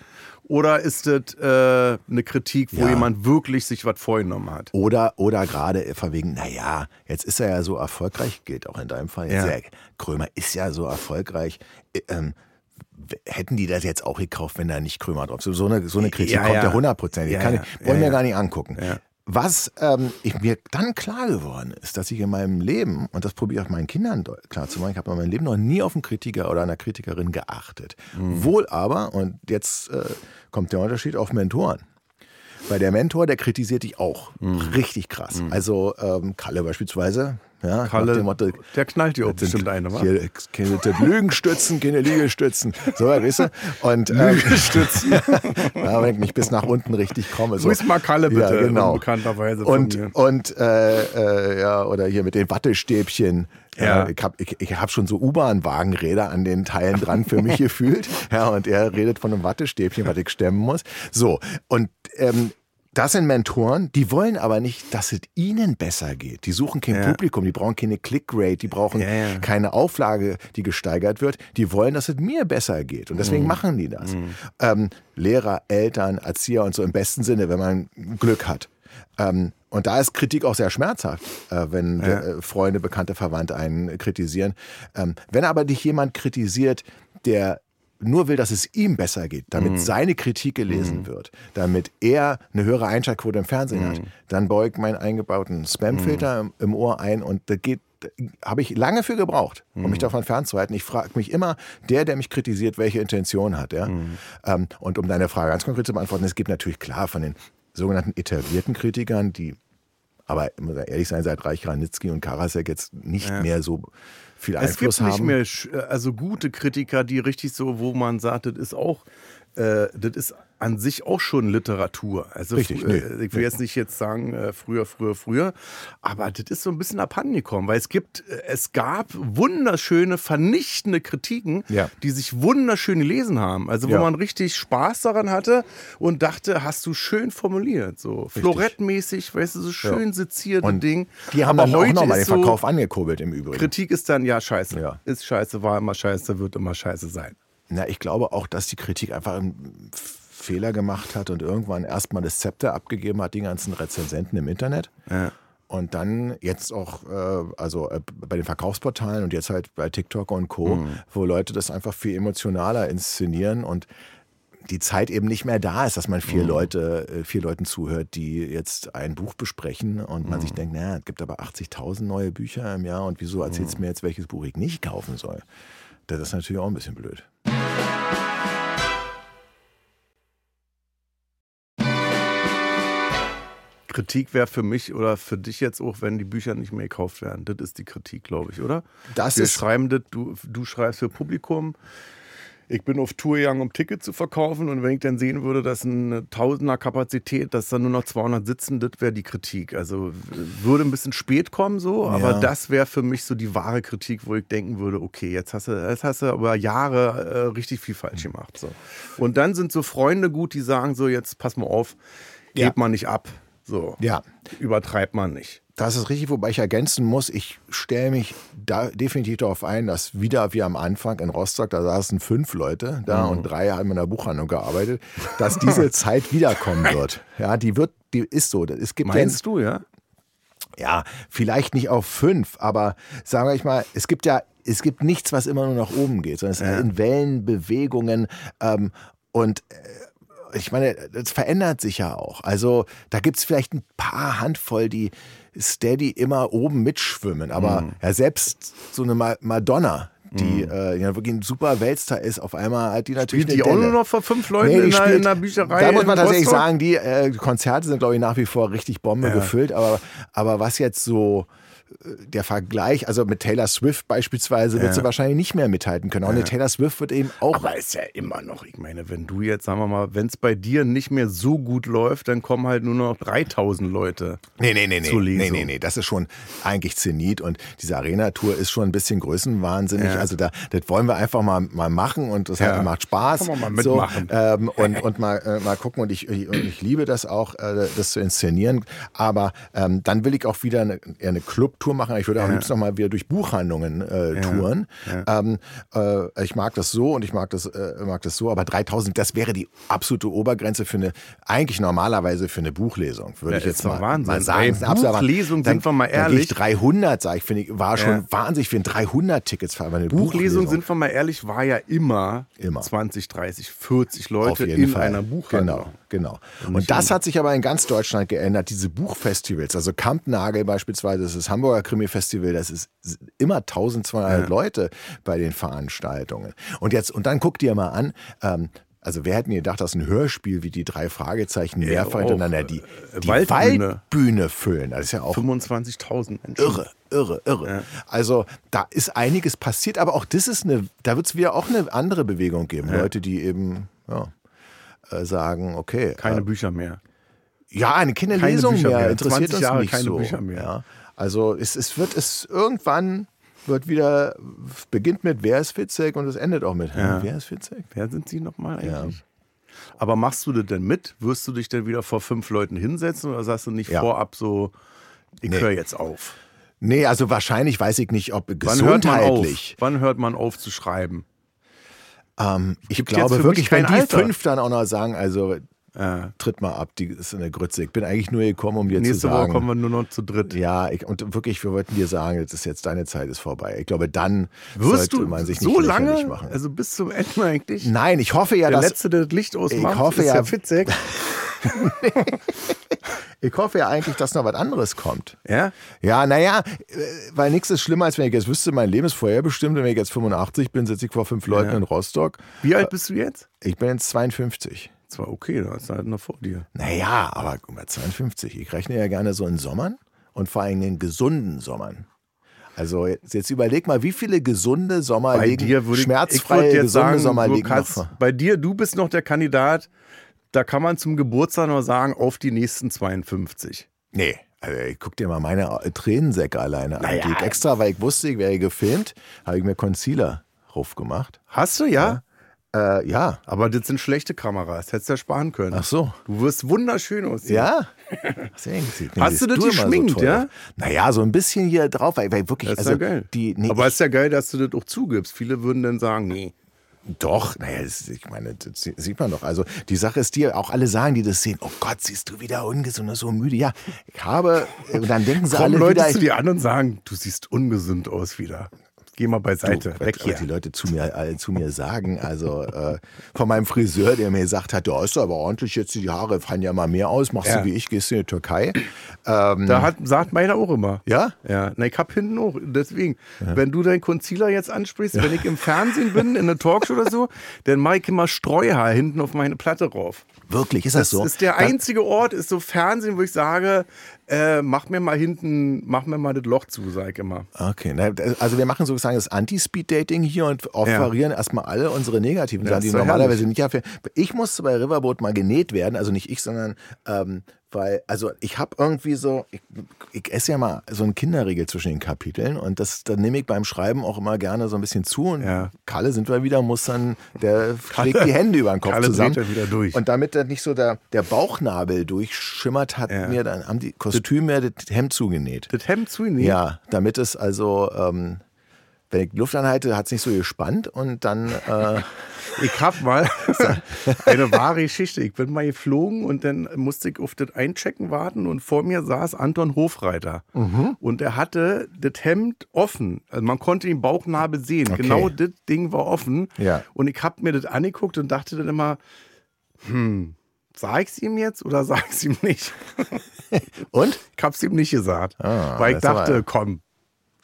oder ist das äh, eine Kritik, wo Ja. jemand wirklich sich was vorgenommen hat? Oder, oder gerade von wegen, naja, jetzt ist er ja so erfolgreich, gilt auch in deinem Fall. Jetzt Ja. ja. Krömer ist ja so erfolgreich. Äh, Ähm, hätten die das jetzt auch gekauft, wenn da nicht Krömer drauf ist? So eine, so eine Kritik Ja, kommt ja. ja hundertprozentig. Ja, ja. wollen Ja, wir ja. gar nicht angucken. Was ähm, ich, mir dann klar geworden ist, dass ich in meinem Leben, und das probiere ich auch meinen Kindern klar zu machen, ich habe in meinem Leben noch nie auf einen Kritiker oder eine Kritikerin geachtet. Mhm. Wohl aber, und jetzt äh, kommt der Unterschied auf Mentoren. Weil der Mentor, der kritisiert dich auch Mhm. richtig krass. Also ähm, Kalle beispielsweise, ja, Kalle, Motto, der knallt dir auch bestimmt eine, wa? Hier, keine Lügenstützen, keine Liegestützen. So, weißt du? Und, ähm, Liegestützen. ja, wenn ich nicht bis nach unten richtig komme. So. Grüß mal Kalle bitte, Ja, genau. unbekannterweise von Und, mir. und äh, äh, ja, oder hier mit den Wattestäbchen. Ja. Ja. Ich habe ich, ich hab schon so U-Bahn-Wagenräder an den Teilen dran für mich gefühlt. Ja, und er redet von einem Wattestäbchen, was ich stemmen muss. So, und ähm, das sind Mentoren, die wollen aber nicht, dass es ihnen besser geht. Die suchen kein Ja. Publikum, die brauchen keine Clickrate, die brauchen Ja, ja. keine Auflage, die gesteigert wird. Die wollen, dass es mir besser geht. Und Mhm. deswegen machen die das. Ähm, Lehrer, Eltern, Erzieher und so im besten Sinne, wenn man Glück hat. Ähm, und da ist Kritik auch sehr schmerzhaft, äh, wenn äh, Freunde, Bekannte, Verwandte einen kritisieren. Ähm, wenn aber dich jemand kritisiert, der nur will, dass es ihm besser geht, damit Mhm. seine Kritik gelesen wird, damit er eine höhere Einschaltquote im Fernsehen Mhm. hat, dann ich meinen eingebauten Spamfilter im, im Ohr ein und das geht habe ich lange für gebraucht, um Mhm. mich davon fernzuhalten. Ich frage mich immer, der, der mich kritisiert, welche Intention hat. Ja? Mhm. Ähm, und um deine Frage ganz konkret zu beantworten, es gibt natürlich klar von den sogenannten etablierten Kritikern, die aber muss ja ehrlich sein, seit Reich Ranitzky und Karasek jetzt nicht mehr so viel Es Einfluss gibt nicht haben. mehr sch- also gute Kritiker, die richtig so, wo man sagt, das ist auch, äh, das ist an sich auch schon Literatur. Also Richtig, fr- nee, äh, ich will jetzt nicht jetzt sagen äh, früher, früher, früher, aber das ist so ein bisschen abhandengekommen, weil es gibt, äh, es gab wunderschöne, vernichtende Kritiken, Ja. die sich wunderschön gelesen haben. Also wo Ja. man richtig Spaß daran hatte und dachte, hast du schön formuliert, so florettmäßig, weißt du, so schön sezierte Und Ding. die haben Aber dann auch heute nochmal den ist so- Verkauf angekurbelt im Übrigen. Kritik ist dann, ja, scheiße. Ja. Ist scheiße, war immer scheiße, wird immer scheiße sein. Na, ich glaube auch, dass die Kritik einfach einen F- Fehler gemacht hat und irgendwann erstmal das Zepter abgegeben hat, die ganzen Rezensenten im Internet. Ja. Und dann jetzt auch, äh, also äh, bei den Verkaufsportalen und jetzt halt bei TikTok und Co., Mhm. wo Leute das einfach viel emotionaler inszenieren und die Zeit eben nicht mehr da ist, dass man vier Mhm. Leute, äh, vier Leuten zuhört, die jetzt ein Buch besprechen und man sich Mhm. denkt, naja, es gibt aber 80.000 neue Bücher im Jahr und wieso erzählst Mhm. du mir jetzt, welches Buch ich nicht kaufen soll? Das ist natürlich auch ein bisschen blöd. Kritik wäre für mich oder für dich jetzt auch, wenn die Bücher nicht mehr gekauft werden. Das ist die Kritik, glaube ich, oder? Das Wir ist schreiben das, du, du schreibst für Publikum. Ich bin auf Tour gegangen, um Ticket zu verkaufen. Und wenn ich dann sehen würde, dass eine Tausender Kapazität, dass da nur noch 200 sitzen, das wäre die Kritik. Also würde ein bisschen spät kommen so, aber Ja. das wäre für mich so die wahre Kritik, wo ich denken würde, okay, jetzt hast du, jetzt hast du aber Jahre äh, richtig viel falsch gemacht. So. Und dann sind so Freunde gut, die sagen so, jetzt pass mal auf, Ja. geht man nicht ab. So. Ja. Übertreibt man nicht. Das ist richtig, wobei ich ergänzen muss, ich stelle mich da definitiv darauf ein, dass wieder wie am Anfang in Rostock, da saßen fünf Leute da und drei haben in der Buchhandlung gearbeitet, dass diese Zeit wiederkommen wird. Ja, die wird, die ist so. Es gibt ja, Meinst du, ja? ja, vielleicht nicht auf fünf, aber sagen wir mal, es gibt ja, es gibt nichts, was immer nur nach oben geht, sondern es Ja. sind in Wellenbewegungen ähm, und äh, ich meine, das verändert sich ja auch. Also da gibt es vielleicht ein paar Handvoll, die steady immer oben mitschwimmen. Aber Mhm. ja, selbst so eine Ma- Madonna, die äh, ja wirklich ein super Weltstar ist, auf einmal hat die natürlich Spielt die auch nur noch vor fünf Leuten Nee, in, der, spielt- in der Bücherei? Da muss man tatsächlich Rostock? sagen, die äh, Konzerte sind, glaube ich, nach wie vor richtig Bombe Ja. gefüllt. Aber, aber was jetzt so der Vergleich, also mit Taylor Swift beispielsweise, wird Ja. sie wahrscheinlich nicht mehr mithalten können. Auch eine Taylor Swift wird eben auch. Aber ist ja immer noch, ich meine, wenn du jetzt, sagen wir mal, wenn es bei dir nicht mehr so gut läuft, dann kommen halt nur noch 3000 Leute. Nee, nee, nee, nee. zur nee, Lesung. nee, nee. Das ist schon eigentlich Zenit und diese Arena-Tour ist schon ein bisschen größenwahnsinnig. Ja. Also da, das wollen wir einfach mal, mal machen und das Ja. hat, macht Spaß. Kann man mal mitmachen. So, ähm, und, und mal, äh, mal gucken und ich, ich, und ich liebe das auch, äh, das zu inszenieren. Aber ähm, dann will ich auch wieder eine, eher eine Clubtour machen. Ich würde am liebsten noch mal wieder durch Buchhandlungen äh, touren. Ähm, äh, ich mag das so und ich mag das, äh, mag das so. Aber 3000, das wäre die absolute Obergrenze für eine, eigentlich normalerweise für eine Buchlesung. Würde Ja, ich jetzt mal, Wahnsinn. mal sagen. Wahnsinn. Buchlesung, Dann- sind wir mal ehrlich. 300, sage ich, finde ich, war schon Ja. wahnsinnig für ein 300 Tickets für eine Buchlesung, Buchlesung. sind wir mal ehrlich, war ja immer, Immer. 20, 30, 40 Auf Leute jeden in Fall. einer Buchhandlung. Genau, genau. Und das hat sich aber in ganz Deutschland geändert, diese Buchfestivals. Also Kampnagel beispielsweise, das ist das Hamburger Krimi-Festival, das ist immer 1200 Leute bei den Veranstaltungen. Und jetzt, und dann guck dir mal an, ähm, also wer hätte mir gedacht, dass ein Hörspiel wie die drei Fragezeichen mehrfach hintereinander die, Äh, die Waldbühne. Waldbühne füllen. Das ist ja auch 25.000 Menschen. irre, irre, irre. Also da ist einiges passiert, aber auch das ist eine, da wird es wieder auch eine andere Bewegung geben. Leute, die eben ja, äh, sagen, okay, Keine äh, Bücher mehr. ja, eine Kinderlesung mehr, mehr. interessiert 20 uns Jahre nicht keine so. Bücher mehr. Ja. Also es, es wird es irgendwann wird wieder beginnt mit Wer ist Fitzek und es endet auch mit Ja. Wer ist Fitzek? Wer sind sie nochmal Ja. eigentlich? Aber machst du das denn mit? Wirst du dich denn wieder vor fünf Leuten hinsetzen oder sagst du nicht Ja. vorab so, ich Nee. höre jetzt auf? Nee, also wahrscheinlich weiß ich nicht, ob Wann hört man auf? gesundheitlich. Wann hört man auf zu schreiben? Ähm, ich Gibt glaube wirklich, wenn die Alter. fünf dann auch noch sagen, also Äh, tritt mal ab, die ist eine Grütze. Ich bin eigentlich nur gekommen, um dir zu nächste Woche sagen. kommen wir nur noch zu dritt. Ja, ich, und wirklich, wir wollten dir sagen, jetzt ist jetzt deine Zeit ist vorbei. Ich glaube, dann Wirst sollte du man sich so nicht lange, machen. also bis zum Ende eigentlich? Nein, ich hoffe ja, Der dass Letzte, der das Licht ausmacht, Ich hoffe ist ja- der Fitzek. ich hoffe ja eigentlich, dass noch was anderes kommt. Ja? Ja, naja, äh, weil nichts ist schlimmer, als wenn ich jetzt wüsste, mein Leben ist vorherbestimmt und wenn ich jetzt 85 bin, sitze ich vor fünf Leuten Ja. in Rostock. Wie alt bist du jetzt? Ich bin jetzt 52. Zwar okay, da ist halt noch vor dir. Naja, aber guck mal, 52. Ich rechne ja gerne so in Sommern und vor allem in gesunden Sommern. Also jetzt, jetzt überleg mal, wie viele gesunde Sommer Bei liegen, dir würde ich, ich schmerzfreie, würde jetzt gesunde sagen, Sommer liegen kannst, bei dir, du bist noch der Kandidat, da kann man zum Geburtstag noch sagen, auf die nächsten 52. Nee, also ich guck dir mal meine äh, Tränensäcke alleine an. Naja. Die ich extra, weil ich wusste, ich wäre gefilmt, habe ich mir Concealer raufgemacht. Hast du, ja? Äh, ja. Aber das sind schlechte Kameras, hättest du ja sparen können. Ach so. Du wirst wunderschön aussehen. Ja? Hast du das geschminkt, toll ja? Naja, so ein bisschen hier drauf, weil, weil wirklich, Das ist also ja geil. die, nee, Aber ich, ist ja geil, dass du das auch zugibst. Viele würden dann sagen, nee. Doch, naja, das, ich meine, das sie- sieht man doch. Also die Sache ist die, auch alle sagen, die das sehen, oh Gott, siehst du wieder ungesund und so müde. Ja, ich habe, und dann denken sie Kommen alle Leute wieder, zu dir an und sagen, du siehst ungesund aus wieder. Geh mal beiseite, Du, weg was, hier. was die Leute zu mir, äh, zu mir sagen. Also äh, von meinem Friseur, der mir gesagt hat, ja, ist aber ordentlich jetzt die Haare, fallen ja mal mehr aus, machst Ja. du wie ich, gehst du in die Türkei. Ähm, Da hat, sagt meiner auch immer. ja? Ja, na, ich hab hinten auch. Deswegen, wenn du deinen Concealer jetzt ansprichst, wenn ich im Fernsehen bin, in einer Talkshow oder so, dann mache ich immer Streuhaar hinten auf meine Platte rauf. Wirklich, ist das, Das so? ist der einzige Ort, ist so Fernsehen, wo ich sage, äh, mach mir mal hinten, mach mir mal das Loch zu, sag ich immer. Okay, also wir machen sozusagen das Anti-Speed-Dating hier und offerieren erstmal alle unsere negativen Ja, Sachen, die normalerweise herrlich. nicht abwehren. Ich musste bei Riverboat mal genäht werden, also nicht ich, sondern ähm, weil, also ich habe irgendwie so, ich, ich esse ja mal so einen Kinderriegel zwischen den Kapiteln und das, dann nehme ich beim Schreiben auch immer gerne so ein bisschen zu und Ja. Kalle sind wir wieder, muss dann, der schlägt die Hände über den Kopf Kalle zusammen. dann wieder durch. Und damit dann nicht so der, der Bauchnabel durchschimmert, hat Ja. mir dann, haben die Kostüme das Hemd zugenäht. Das Hemd zu nehmen. Ja, damit es also, ähm, wenn ich Luft anhalte, hat es nicht so gespannt und dann, äh, Ich hab mal eine wahre Geschichte. Ich bin mal geflogen und dann musste ich auf das Einchecken warten und vor mir saß Anton Hofreiter. Mhm. Und er hatte das Hemd offen. Also man konnte den Bauchnabel sehen. Okay. Genau das Ding war offen. Ja. Und ich hab mir das angeguckt und dachte dann immer, hm, Sag ich es ihm jetzt oder sag ich es ihm nicht? Und? Ich hab's ihm nicht gesagt. Ah, weil ich dachte, aber- komm,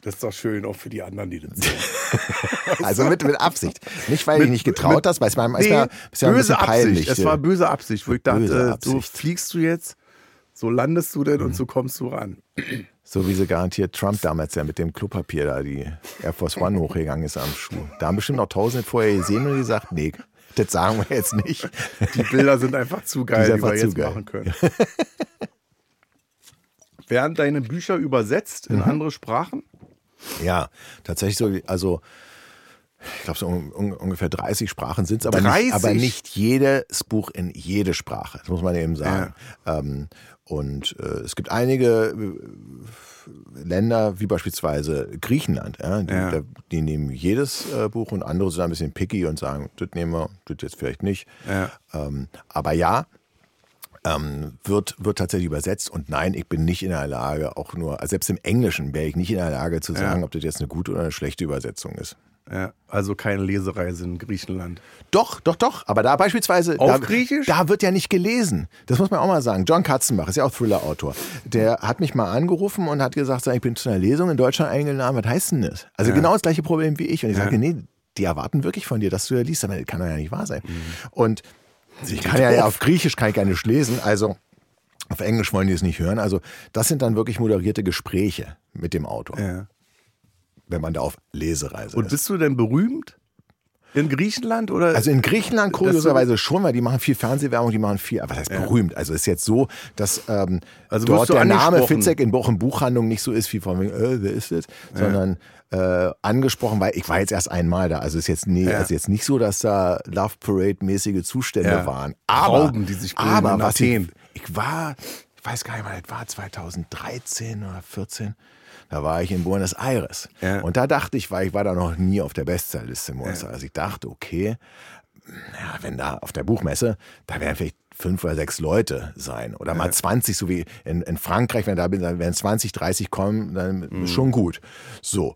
das ist doch schön, auch für die anderen, die das sehen. Also mit, mit Absicht. Nicht, weil Mit- ich nicht getraut mit- hast, weil es war, Nee, war, es war ein böse. Absicht. Es war böse Absicht, wo ich dachte, so fliegst du jetzt, so landest du denn Mhm. und so kommst du ran. So wie sie garantiert Trump damals ja mit dem Klopapier da die Air Force One hochgegangen ist am Schuh. Da haben bestimmt noch Tausende vorher gesehen und gesagt, nee, das sagen wir jetzt nicht. Die Bilder sind einfach zu geil, sind die, wir jetzt geil. machen können. Werden deine Bücher übersetzt Mhm. in andere Sprachen? Ja, tatsächlich so, also ich glaube so un, un, ungefähr 30 Sprachen sind es, aber, 30? nicht, aber nicht jedes Buch in jede Sprache. Das muss man eben sagen. Ähm, und äh, es gibt einige äh, Länder, wie beispielsweise Griechenland, ja, die, Ja. da, die nehmen jedes äh, Buch und andere sind ein bisschen picky und sagen, das nehmen wir, das jetzt vielleicht nicht. Ja. Ähm, aber ja, ähm, wird, wird tatsächlich übersetzt. Und nein, ich bin nicht in der Lage, auch nur, also selbst im Englischen wäre ich nicht in der Lage zu sagen, ob das jetzt eine gute oder eine schlechte Übersetzung ist. Ja, also keine Lesereise in Griechenland. Doch, doch, doch. Aber da beispielsweise. Auf da, Griechisch? Da wird ja nicht gelesen. Das muss man auch mal sagen. John Katzenbach ist ja auch Thriller-Autor. Der hat mich mal angerufen und hat gesagt, sag, ich bin zu einer Lesung in Deutschland eingeladen. Was heißt denn das? Also genau das gleiche Problem wie ich. Und ich sage, nee, die erwarten wirklich von dir, dass du ja liest. Aber das kann doch ja nicht wahr sein. Mhm. Und ich kann ja, ja auf Griechisch kann ich gar nicht lesen. Also auf Englisch wollen die es nicht hören. Also das sind dann wirklich moderierte Gespräche mit dem Autor, Ja. wenn man da auf Lesereise Und ist. bist du denn berühmt in Griechenland oder? Also in Griechenland kurioserweise schon, weil die machen viel Fernsehwerbung, die machen viel, aber was heißt berühmt? Also ist jetzt so, dass ähm, Also dort der Name? Fitzek in Buch- in Buchhandlungen nicht so ist wie von wegen, äh, wer ist das? Sondern äh, angesprochen, weil ich war jetzt erst einmal da. Also ist jetzt, nee, Ja. also jetzt nicht so, dass da Love Parade-mäßige Zustände Ja. waren. Aber, Trauben, die sich aber was ich, ich war, ich weiß gar nicht mal, das war 2013 oder 14. Da war ich in Buenos Aires. Ja. Und da dachte ich, weil ich war da noch nie auf der Bestsellerliste in Buenos Aires. Ich dachte, okay, ja, wenn da auf der Buchmesse, da werden vielleicht fünf oder sechs Leute sein oder mal 20, so wie in, in Frankreich, wenn da bin, dann werden 20, 30 kommen, dann Mhm. ist schon gut. So.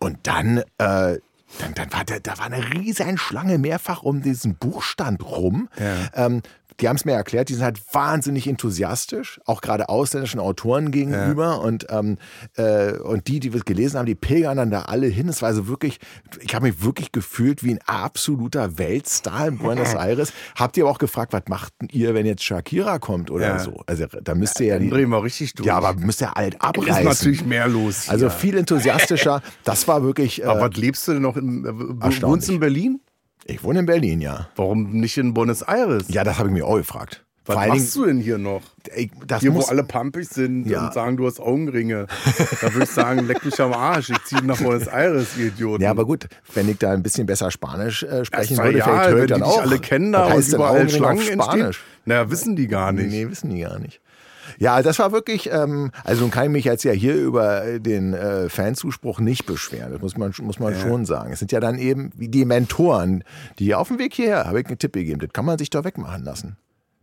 Und dann, äh, dann, dann war da, da war eine riesen Schlange mehrfach um diesen Buchstand rum. Ähm, die haben es mir erklärt, die sind halt wahnsinnig enthusiastisch, auch gerade ausländischen Autoren gegenüber. Und, ähm, äh, und die, die wir gelesen haben, die pilgern dann da alle hin. Es war also wirklich, ich habe mich wirklich gefühlt wie ein absoluter Weltstar in Buenos Aires. Habt ihr aber auch gefragt, was macht ihr, wenn jetzt Shakira kommt oder Ja. so? Also da müsst ihr ja, Dann die, drehen wir richtig durch. ja, aber müsst ihr halt ist abreißen. natürlich mehr los. Hier. Also viel enthusiastischer. Das war wirklich. Äh, aber was lebst du denn noch in, äh, wohnst in Berlin? Ich wohne in Berlin, ja. Warum nicht in Buenos Aires? Ja, das habe ich mir auch gefragt. Was Vor machst du denn hier noch? Dingen, das Hier, muss, wo alle pampig sind Ja. und sagen, du hast Augenringe. da würde ich sagen, leck mich am Arsch. Ich ziehe nach Buenos Aires, ihr Idioten. Ja, aber gut, wenn ich da ein bisschen besser Spanisch äh, sprechen würde, ja, vielleicht ich die dann auch. alle kennen da und überall Schlangen auf. Spanisch? Naja, wissen die gar nicht. Nee, wissen die gar nicht. Ja, das war wirklich, ähm, also nun kann ich mich jetzt ja hier über äh, den äh, Fanzuspruch nicht beschweren. Das muss man, muss man schon sagen. Es sind ja dann eben wie die Mentoren, die auf dem Weg hierher, habe ich einen Tipp gegeben, das kann man sich doch wegmachen lassen.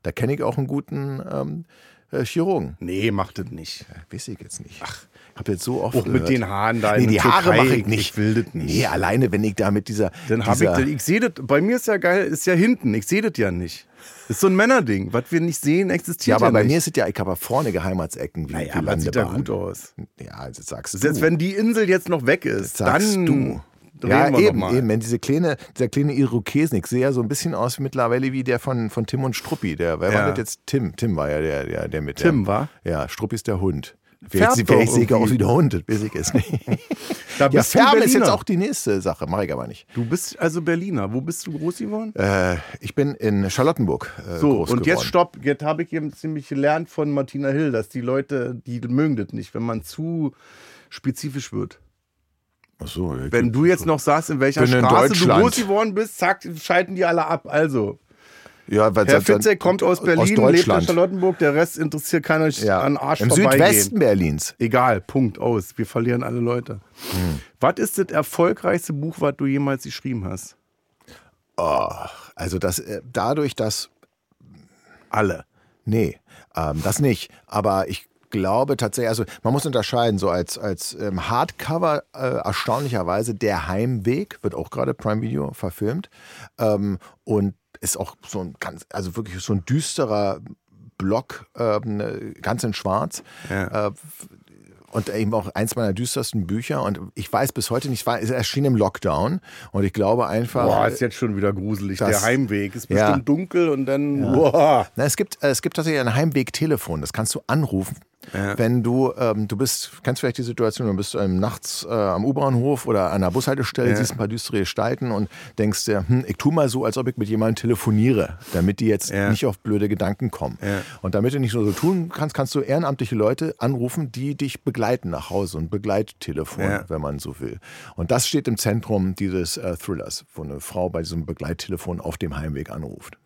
Da kenne ich auch einen guten ähm, äh, Chirurgen. Nee, macht das nicht. Weiß ich jetzt nicht. Ach, hab jetzt so oft Auch mit den Haaren da Nee, in die der Haare Türkei, mache ich ich nicht. will das nicht. Nee, alleine, wenn ich da mit dieser. Dann habe ich, das- ich sehe das, bei mir ist ja geil, ist ja hinten, ich sehe das ja nicht. Das ist so ein Männerding. Was wir nicht sehen, existiert Ja, ja, aber bei nicht. mir ist ja, ich habe ja vorne Geheimratsecken wie, naja, wie aber sieht ja Landebahn. gut aus. Ja, das sagst du. jetzt, wenn die Insel jetzt noch weg ist, dann du. Ja, eben, eben. Wenn diese kleine, dieser kleine Irokesen, ich sehe ja so ein bisschen aus mittlerweile wie der von, von Tim und Struppi. Der, wer war Ja. das jetzt? Tim. Tim war ja der, der, der mit Tim der, war? Ja, Struppi ist der Hund. Vielleicht, sehe ich auch wie der Hund, das weiß ich jetzt nicht. Da Ja, Färben ist jetzt auch die nächste Sache, mache ich aber nicht. Du bist also Berliner. Wo bist du groß geworden? Äh, ich bin in Charlottenburg äh, so, groß und jetzt geworden. stopp. Jetzt habe ich eben ziemlich gelernt von Martina Hill, dass die Leute, die mögen das nicht, wenn man zu spezifisch wird. Ach so, ja, Wenn du jetzt noch sagst, in welcher Bin in Straße du groß geworden bist, zack, schalten die alle ab. Also, ja, weil Herr Fitzek kommt aus Berlin, lebt in. Charlottenburg, der Rest interessiert keiner ja. an Arsch Im. Südwesten Berlins. Egal, Punkt, aus. Wir verlieren alle Leute. Hm. Was ist das erfolgreichste Buch, was du jemals geschrieben hast? Oh, also das, äh, dadurch, dass Alle. Nee, ähm, das nicht. Aber ich glaube tatsächlich, also man muss unterscheiden, so als, als ähm, Hardcover äh, erstaunlicherweise Der Heimweg, wird auch gerade Prime Video verfilmt. Ähm, und ist auch so ein ganz, also wirklich so ein düsterer Block, ähm, ganz in Schwarz. Ja. Äh, und eben auch eins meiner düstersten Bücher. Und ich weiß bis heute nicht, es erschien im Lockdown. Und ich glaube einfach. Boah, ist jetzt schon wieder gruselig. das- Der Heimweg ist Ja. bestimmt dunkel und dann. Boah. Na, es gibt, äh, es gibt tatsächlich ein Heimwegtelefon, das kannst du anrufen. Ja. Wenn du, ähm, du bist, kennst vielleicht die Situation, du bist ähm, nachts äh, am U-Bahnhof oder an einer Bushaltestelle, Ja. siehst ein paar düstere Gestalten und denkst dir, hm, ich tu mal so, als ob ich mit jemandem telefoniere, damit die jetzt Ja. nicht auf blöde Gedanken kommen. Ja. Und damit du nicht nur so tun kannst, kannst du ehrenamtliche Leute anrufen, die dich begleiten nach Hause, ein Begleittelefon, Ja. wenn man so will. Und das steht im Zentrum dieses äh, Thrillers, wo eine Frau bei diesem Begleittelefon auf dem Heimweg anruft.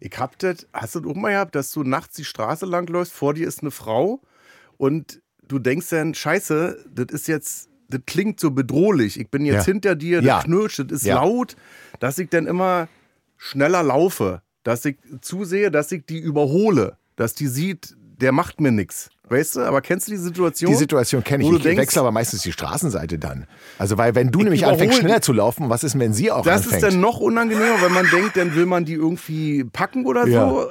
Ich hab das, hast du das auch mal gehabt, dass du nachts die Straße lang läufst, vor dir ist eine Frau und du denkst dann, scheiße, das ist jetzt, das klingt so bedrohlich. Ich bin jetzt Ja. hinter dir, das Ja. knirscht, das ist Ja. laut, dass ich dann immer schneller laufe, dass ich zusehe, dass ich die überhole, dass die sieht, der macht mir nichts. Weißt du, aber kennst du die Situation? Die Situation kenne ich. Ich denkst, wechsle aber meistens die Straßenseite dann. Also, weil wenn du Ich nämlich anfängst, schneller zu laufen, was ist, wenn sie auch Das anfängt? ist dann noch unangenehmer, wenn man denkt, dann will man die irgendwie packen oder Ja. so.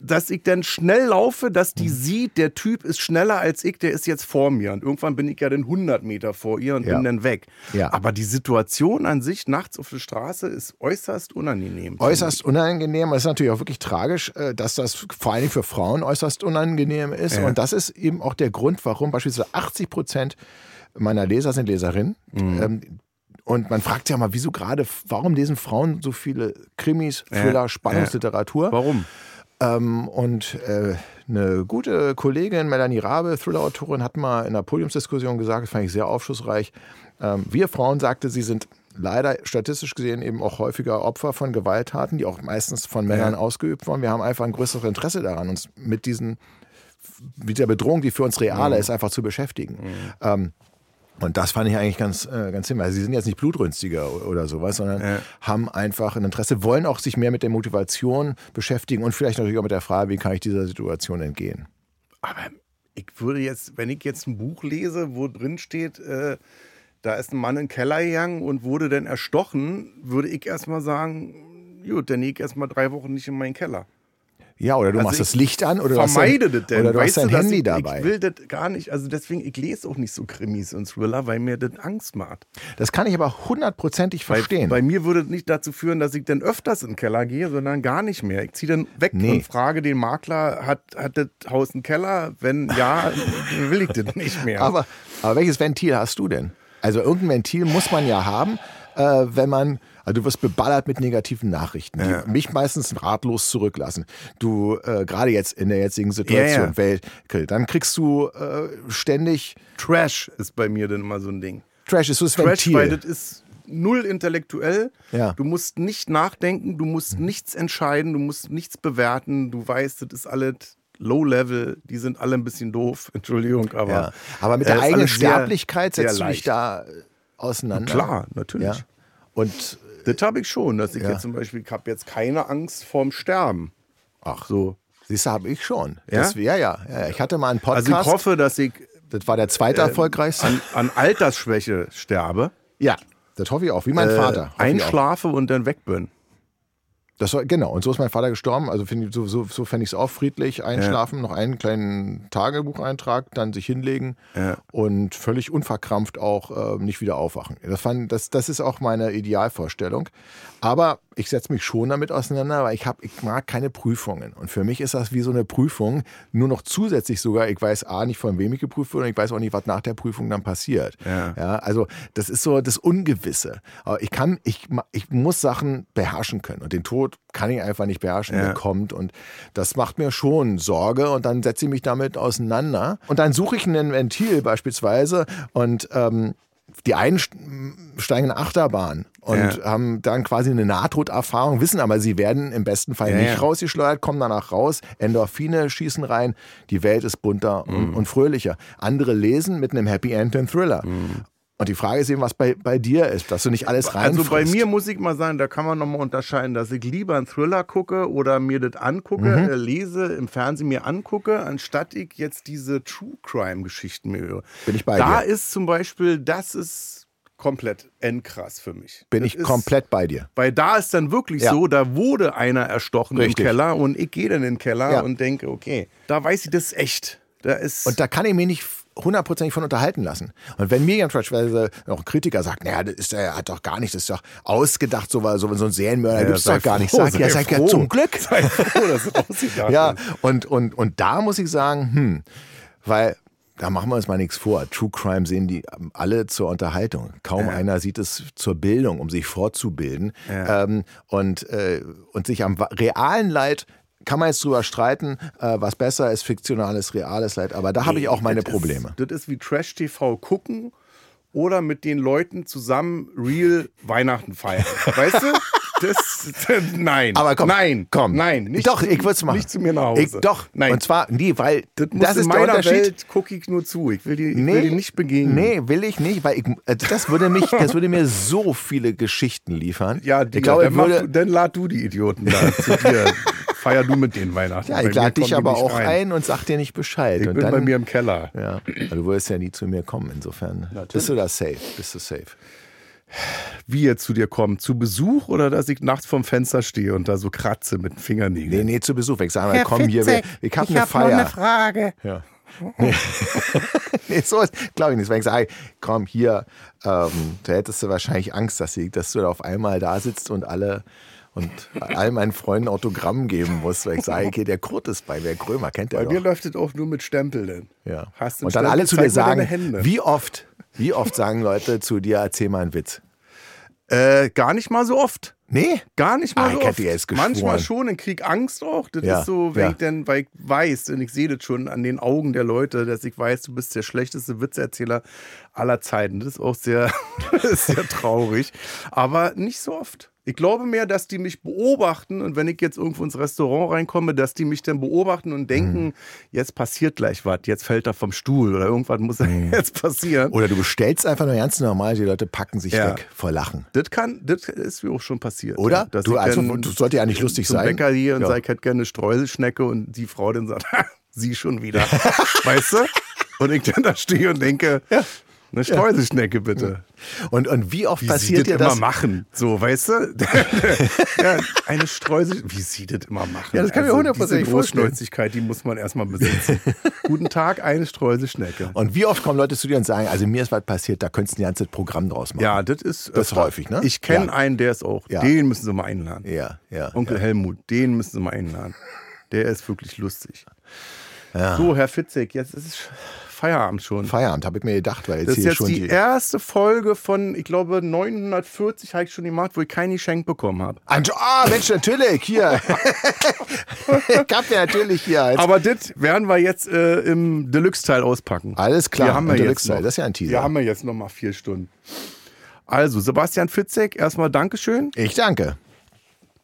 Dass ich dann schnell laufe, dass die sieht, der Typ ist schneller als ich, der ist jetzt vor mir. Und irgendwann bin ich ja dann 100 Meter vor ihr und Ja. bin dann weg. Ja. Aber die Situation an sich nachts auf der Straße ist äußerst unangenehm. Äußerst unangenehm. Es ist natürlich auch wirklich tragisch, äh, dass das vor Dingen für Frauen äußerst unangenehm ist. Ja. Und das ist eben auch der Grund, warum beispielsweise 80 Prozent meiner Leser sind Leserinnen. Mhm. Ähm, und man fragt ja mal, wieso gerade, warum lesen Frauen so viele Krimis, Thriller, Spannungsliteratur? Warum? Ähm, und äh, eine gute Kollegin, Melanie Rabe, Thriller-Autorin, hat mal in einer Podiumsdiskussion gesagt, das fand ich sehr aufschlussreich, ähm, wir Frauen, sagte sie, sind leider statistisch gesehen eben auch häufiger Opfer von Gewalttaten, die auch meistens von Männern ausgeübt wurden. Wir haben einfach ein größeres Interesse daran, uns mit diesen mit der Bedrohung, die für uns real ist, einfach zu beschäftigen. Ähm, und das fand ich eigentlich ganz, äh, ganz himmel. Also sie sind jetzt nicht blutrünstiger oder sowas, sondern Ja. haben einfach ein Interesse, wollen auch sich mehr mit der Motivation beschäftigen und vielleicht natürlich auch mit der Frage, wie kann ich dieser Situation entgehen. Aber ich würde jetzt, wenn ich jetzt ein Buch lese, wo drin steht, äh, da ist ein Mann in den Keller gegangen und wurde dann erstochen, würde ich erstmal sagen, gut, dann gehe ich erstmal drei Wochen nicht in meinen Keller. Ja, oder du Also machst das Licht an oder du hast vermeide dein, das denn. oder du hast dein dass Handy ich, dabei. Ich will das gar nicht. Also deswegen, ich lese auch nicht so Krimis und Thriller, weil mir das Angst macht. das kann ich aber hundertprozentig verstehen. bei mir würde es nicht dazu führen, dass ich dann öfters in den Keller gehe, sondern gar nicht mehr. Ich ziehe dann weg Nee. und frage den Makler, hat, hat das Haus einen Keller? Wenn ja, will ich das nicht mehr. Aber, aber welches Ventil hast du denn? Also irgendein Ventil muss man ja haben, äh, wenn man, also du wirst beballert mit negativen Nachrichten, die Ja. mich meistens ratlos zurücklassen. Du, äh, gerade jetzt in der jetzigen Situation, Ja, ja. Welt, dann kriegst du äh, ständig Trash ist bei mir dann immer so ein Ding. Trash, ist so das Trash, Ventil. weil das ist null intellektuell. Ja. Du musst nicht nachdenken, du musst nichts entscheiden, du musst nichts bewerten. Du weißt, das ist alles Low-Level, die sind alle ein bisschen doof, Entschuldigung, aber. ja. Aber mit äh, der ist eigenen sehr- Sterblichkeit sehr setzt du dich da äh, auseinander. Klar, natürlich. Ja. Und Das habe ich schon, dass ich Ja. jetzt zum Beispiel, ich habe jetzt keine Angst vorm Sterben. ach, So. siehst du, habe ich schon. Ja? Das, ja, ja, ja. Ich hatte mal einen Also Podcast. ich hoffe, dass ich das war der zweite erfolgreichste. an, an Altersschwäche sterbe, ja, das hoffe ich auch. Wie mein äh, Vater. einschlafe und dann weg bin. Das war, genau, und so ist mein Vater gestorben. Also find so, so, so fände ich es auch friedlich. Einschlafen, noch einen kleinen Tagebucheintrag, dann sich hinlegen Ja. und völlig unverkrampft auch äh, nicht wieder aufwachen. Das, fand, das, das ist auch meine Idealvorstellung. Aber ich setze mich schon damit auseinander, weil ich, hab, ich mag keine Prüfungen. Und für mich ist das wie so eine Prüfung, nur noch zusätzlich sogar, ich weiß A, nicht von wem ich geprüft wurde und ich weiß auch nicht, was nach der Prüfung dann passiert. Ja. Ja, also das ist so das Ungewisse. Aber ich kann, ich, ich muss Sachen beherrschen können. Und den Tod kann ich einfach nicht beherrschen, Ja. der kommt. Und das macht mir schon Sorge. Und dann setze ich mich damit auseinander. Und dann suche ich ein Ventil beispielsweise und ähm, die einen st- steigen in Achterbahn und Ja. haben dann quasi eine Nahtoderfahrung, wissen aber, sie werden im besten Fall Ja, nicht ja. rausgeschleudert, kommen danach raus, Endorphine schießen rein, die Welt ist bunter Mhm. und, und fröhlicher. Andere lesen mit einem Happy End den Thriller. Und die Frage ist eben, was bei, bei dir ist, dass du nicht alles rein. Also bei mir muss ich mal sagen, da kann man nochmal unterscheiden, dass ich lieber einen Thriller gucke oder mir das angucke, Mhm. äh, lese, im Fernsehen mir angucke, anstatt ich jetzt diese True Crime Geschichten mir höre. Bin ich bei da dir. ist zum Beispiel, das ist komplett endkrass für mich. Bin Das ich ist- komplett bei dir. Weil da ist dann wirklich Ja. so, da wurde einer erstochen Richtig. im Keller und ich gehe dann in den Keller Ja. und denke, okay, da weiß ich, das echt. Da ist Und da kann ich mich nicht hundertprozentig von unterhalten lassen. Und wenn mir beispielsweise auch ein Kritiker sagt, naja, das ist, er hat doch gar nicht, das ist doch ausgedacht, so, so, so ein Serienmörder Ja, gibt's sei doch gar nicht. froh, Sag, ja, sei sag ja, froh. zum Glück. sei froh, dass es ausgedacht Ja, und, und, und da muss ich sagen, hm, weil da machen wir uns mal nichts vor. True Crime sehen die ähm, alle zur Unterhaltung. Kaum einer sieht es zur Bildung, um sich fortzubilden. Ähm, und, äh, und sich am realen Leid kann man jetzt drüber streiten, äh, was besser ist, fiktionales, reales Leid. Aber da habe ich auch meine das Probleme. Ist, das ist wie Trash-TV gucken oder mit den Leuten zusammen real Weihnachten feiern. Weißt du? Das, nein. Aber komm, nein, komm. nein. Nicht doch, zu, ich würde es machen. Nicht zu mir nach Hause. Ich, doch, Nein. Und zwar, nee, weil das, das, ist der Unterschied. Welt gucke ich nur zu. Ich will die, ich will die nicht begegnen. Nee, will ich nicht, weil ich, also das würde mich, das würde mir so viele Geschichten liefern. Ja, ich Digga, glaube, dann, ich mach würde, du, dann lad du die Idioten da zu dir. Feier du mit denen Weihnachten. ja, ich lade dich aber auch rein. ein und sag dir nicht Bescheid. Ich und bin dann, bei mir im Keller. Ja, aber du würdest ja nie zu mir kommen, insofern. Bist du da safe? Bist du safe? Wie jetzt zu dir kommen? Zu Besuch oder dass ich nachts vorm Fenster stehe und da so kratze mit den Fingernägeln? Nee, nee, zu Besuch. Ich sage mal, komm hier, wir, ich habe eine Feier. Frage. Ja. Nee. nee, so glaube ich nicht. Wenn ich sage, komm hier, ähm, da hättest du wahrscheinlich Angst, dass, sie, dass du da auf einmal da sitzt und alle und all meinen Freunden Autogramm geben musst, weil ich sage, okay, der Kurt ist bei, wer Krömer kennt der Bei doch. mir läuft es auch nur mit Stempel denn. Ja. Hast und dann Stempel? alle zu dir sagen, Hände. wie oft, wie oft sagen Leute zu dir, erzähl mal einen Witz. Äh, gar nicht mal so oft. Nee? Gar nicht mal Ah, so oft. geschworen. Manchmal schon, ich krieg Angst auch. Das Ja, ist so, wenn ja. ich dann, weil ich weiß, und ich sehe das schon an den Augen der Leute, dass ich weiß, du bist der schlechteste Witzerzähler aller Zeiten. Das ist auch sehr, ist sehr traurig. Aber nicht so oft. Ich glaube mehr, dass die mich beobachten und wenn ich jetzt irgendwo ins Restaurant reinkomme, dass die mich dann beobachten und denken, Mhm. jetzt passiert gleich was, jetzt fällt er vom Stuhl oder irgendwas muss Mhm. jetzt passieren. Oder du bestellst einfach nur ganz normal, die Leute packen sich Ja. weg vor Lachen. Das kann, das ist mir auch schon passiert. Oder? ja, dass Du- also, das sollte ja nicht lustig sein. Bäcker hier und Ja. sage, ich hätte gerne eine Streuselschnecke und die Frau dann sagt, "Ha, sie schon wieder. weißt du? Und ich dann da stehe und denke, eine Streuselschnecke bitte. Und, und wie oft Wie passiert sie dir das immer machen? So, weißt du? ja, eine Streusel, wie sie das immer machen. Ja, das kann ich mir hundertprozentig Diese vorstellen. Großschnäuzigkeit, die muss man erstmal besitzen. Guten Tag, eine Streuselschnecke. Und wie oft kommen Leute zu dir und sagen, also mir ist was passiert, da könntest du ein ganzes Programm draus machen. Ja, das ist Das ist häufig, ne? Ich kenne Ja. einen, der ist auch. Ja. Den müssen sie mal einladen. Ja, ja. Onkel ja. Helmut, den müssen Sie mal einladen. Der ist wirklich lustig. So, Herr Fitzek, jetzt ist es Feierabend schon. Feierabend, habe ich mir gedacht, weil jetzt das ist hier jetzt schon die erste Folge von, ich glaube, 940 habe ich schon gemacht, wo ich kein Geschenk bekommen habe. Ah, Mensch, natürlich, hier. ich hab ja natürlich hier. Als Aber das werden wir jetzt äh, im Deluxe-Teil auspacken. Alles klar, Hier haben wir jetzt Deluxe-Teil. Das ist ja ein Teaser. Hier haben wir jetzt noch mal vier Stunden. Also, Sebastian Fitzek, erstmal Dankeschön. ich danke.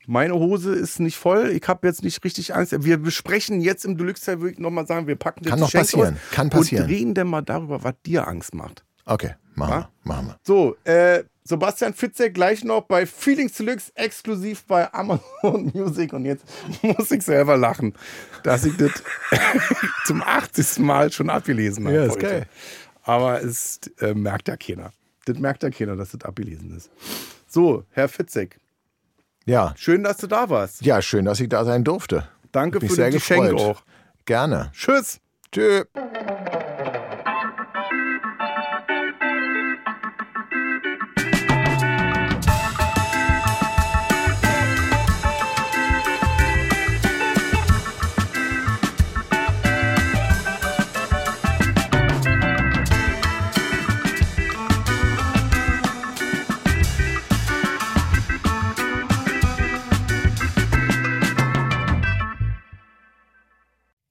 Meine Hose ist nicht voll. Ich habe jetzt nicht richtig Angst. Wir besprechen jetzt im Deluxe-Teil, würde ich nochmal sagen, wir packen das Kann noch passieren. Kann passieren. Und reden dann mal darüber, was dir Angst macht. Okay, machen Ja? wir. Machen wir. So, äh, Sebastian Fitzek gleich noch bei Feelings Deluxe exklusiv bei Amazon Music. Und jetzt muss ich selber lachen, dass ich das zum 80. Mal schon abgelesen habe. Ja, ist heute. geil. Aber es äh, merkt ja keiner. Das merkt ja keiner, dass das abgelesen ist. So, Herr Fitzek, Ja. schön, dass du da warst. ja, schön, dass ich da sein durfte. Danke für das Geschenk auch. Gerne. Tschüss. Tschö.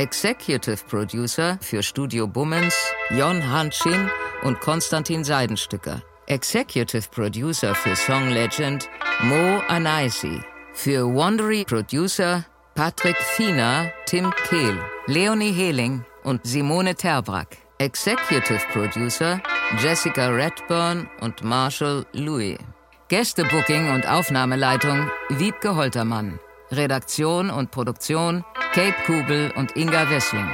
Executive Producer für Studio Bummens Jon Hanschin und Konstantin Seidenstücker. Executive Producer für Song Legend Mo Anaisi. Für Wandery Producer Patrick Fiener, Tim Kehl, Leonie Hehling und Simone Terbrack. Executive Producer Jessica Redburn und Marshall Louis. Gästebooking und Aufnahmeleitung Wiebke Holtermann. Redaktion und Produktion Kate Kubel und Inga Wessling.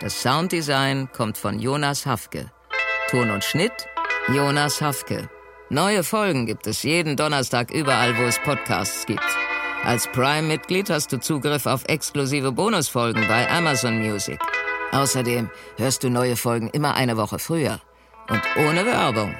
Das Sounddesign kommt von Jonas Hafke. Ton und Schnitt Jonas Hafke. Neue Folgen gibt es jeden Donnerstag überall, wo es Podcasts gibt. Als Prime-Mitglied hast du Zugriff auf exklusive Bonusfolgen bei Amazon Music. Außerdem hörst du neue Folgen immer eine Woche früher und ohne Werbung.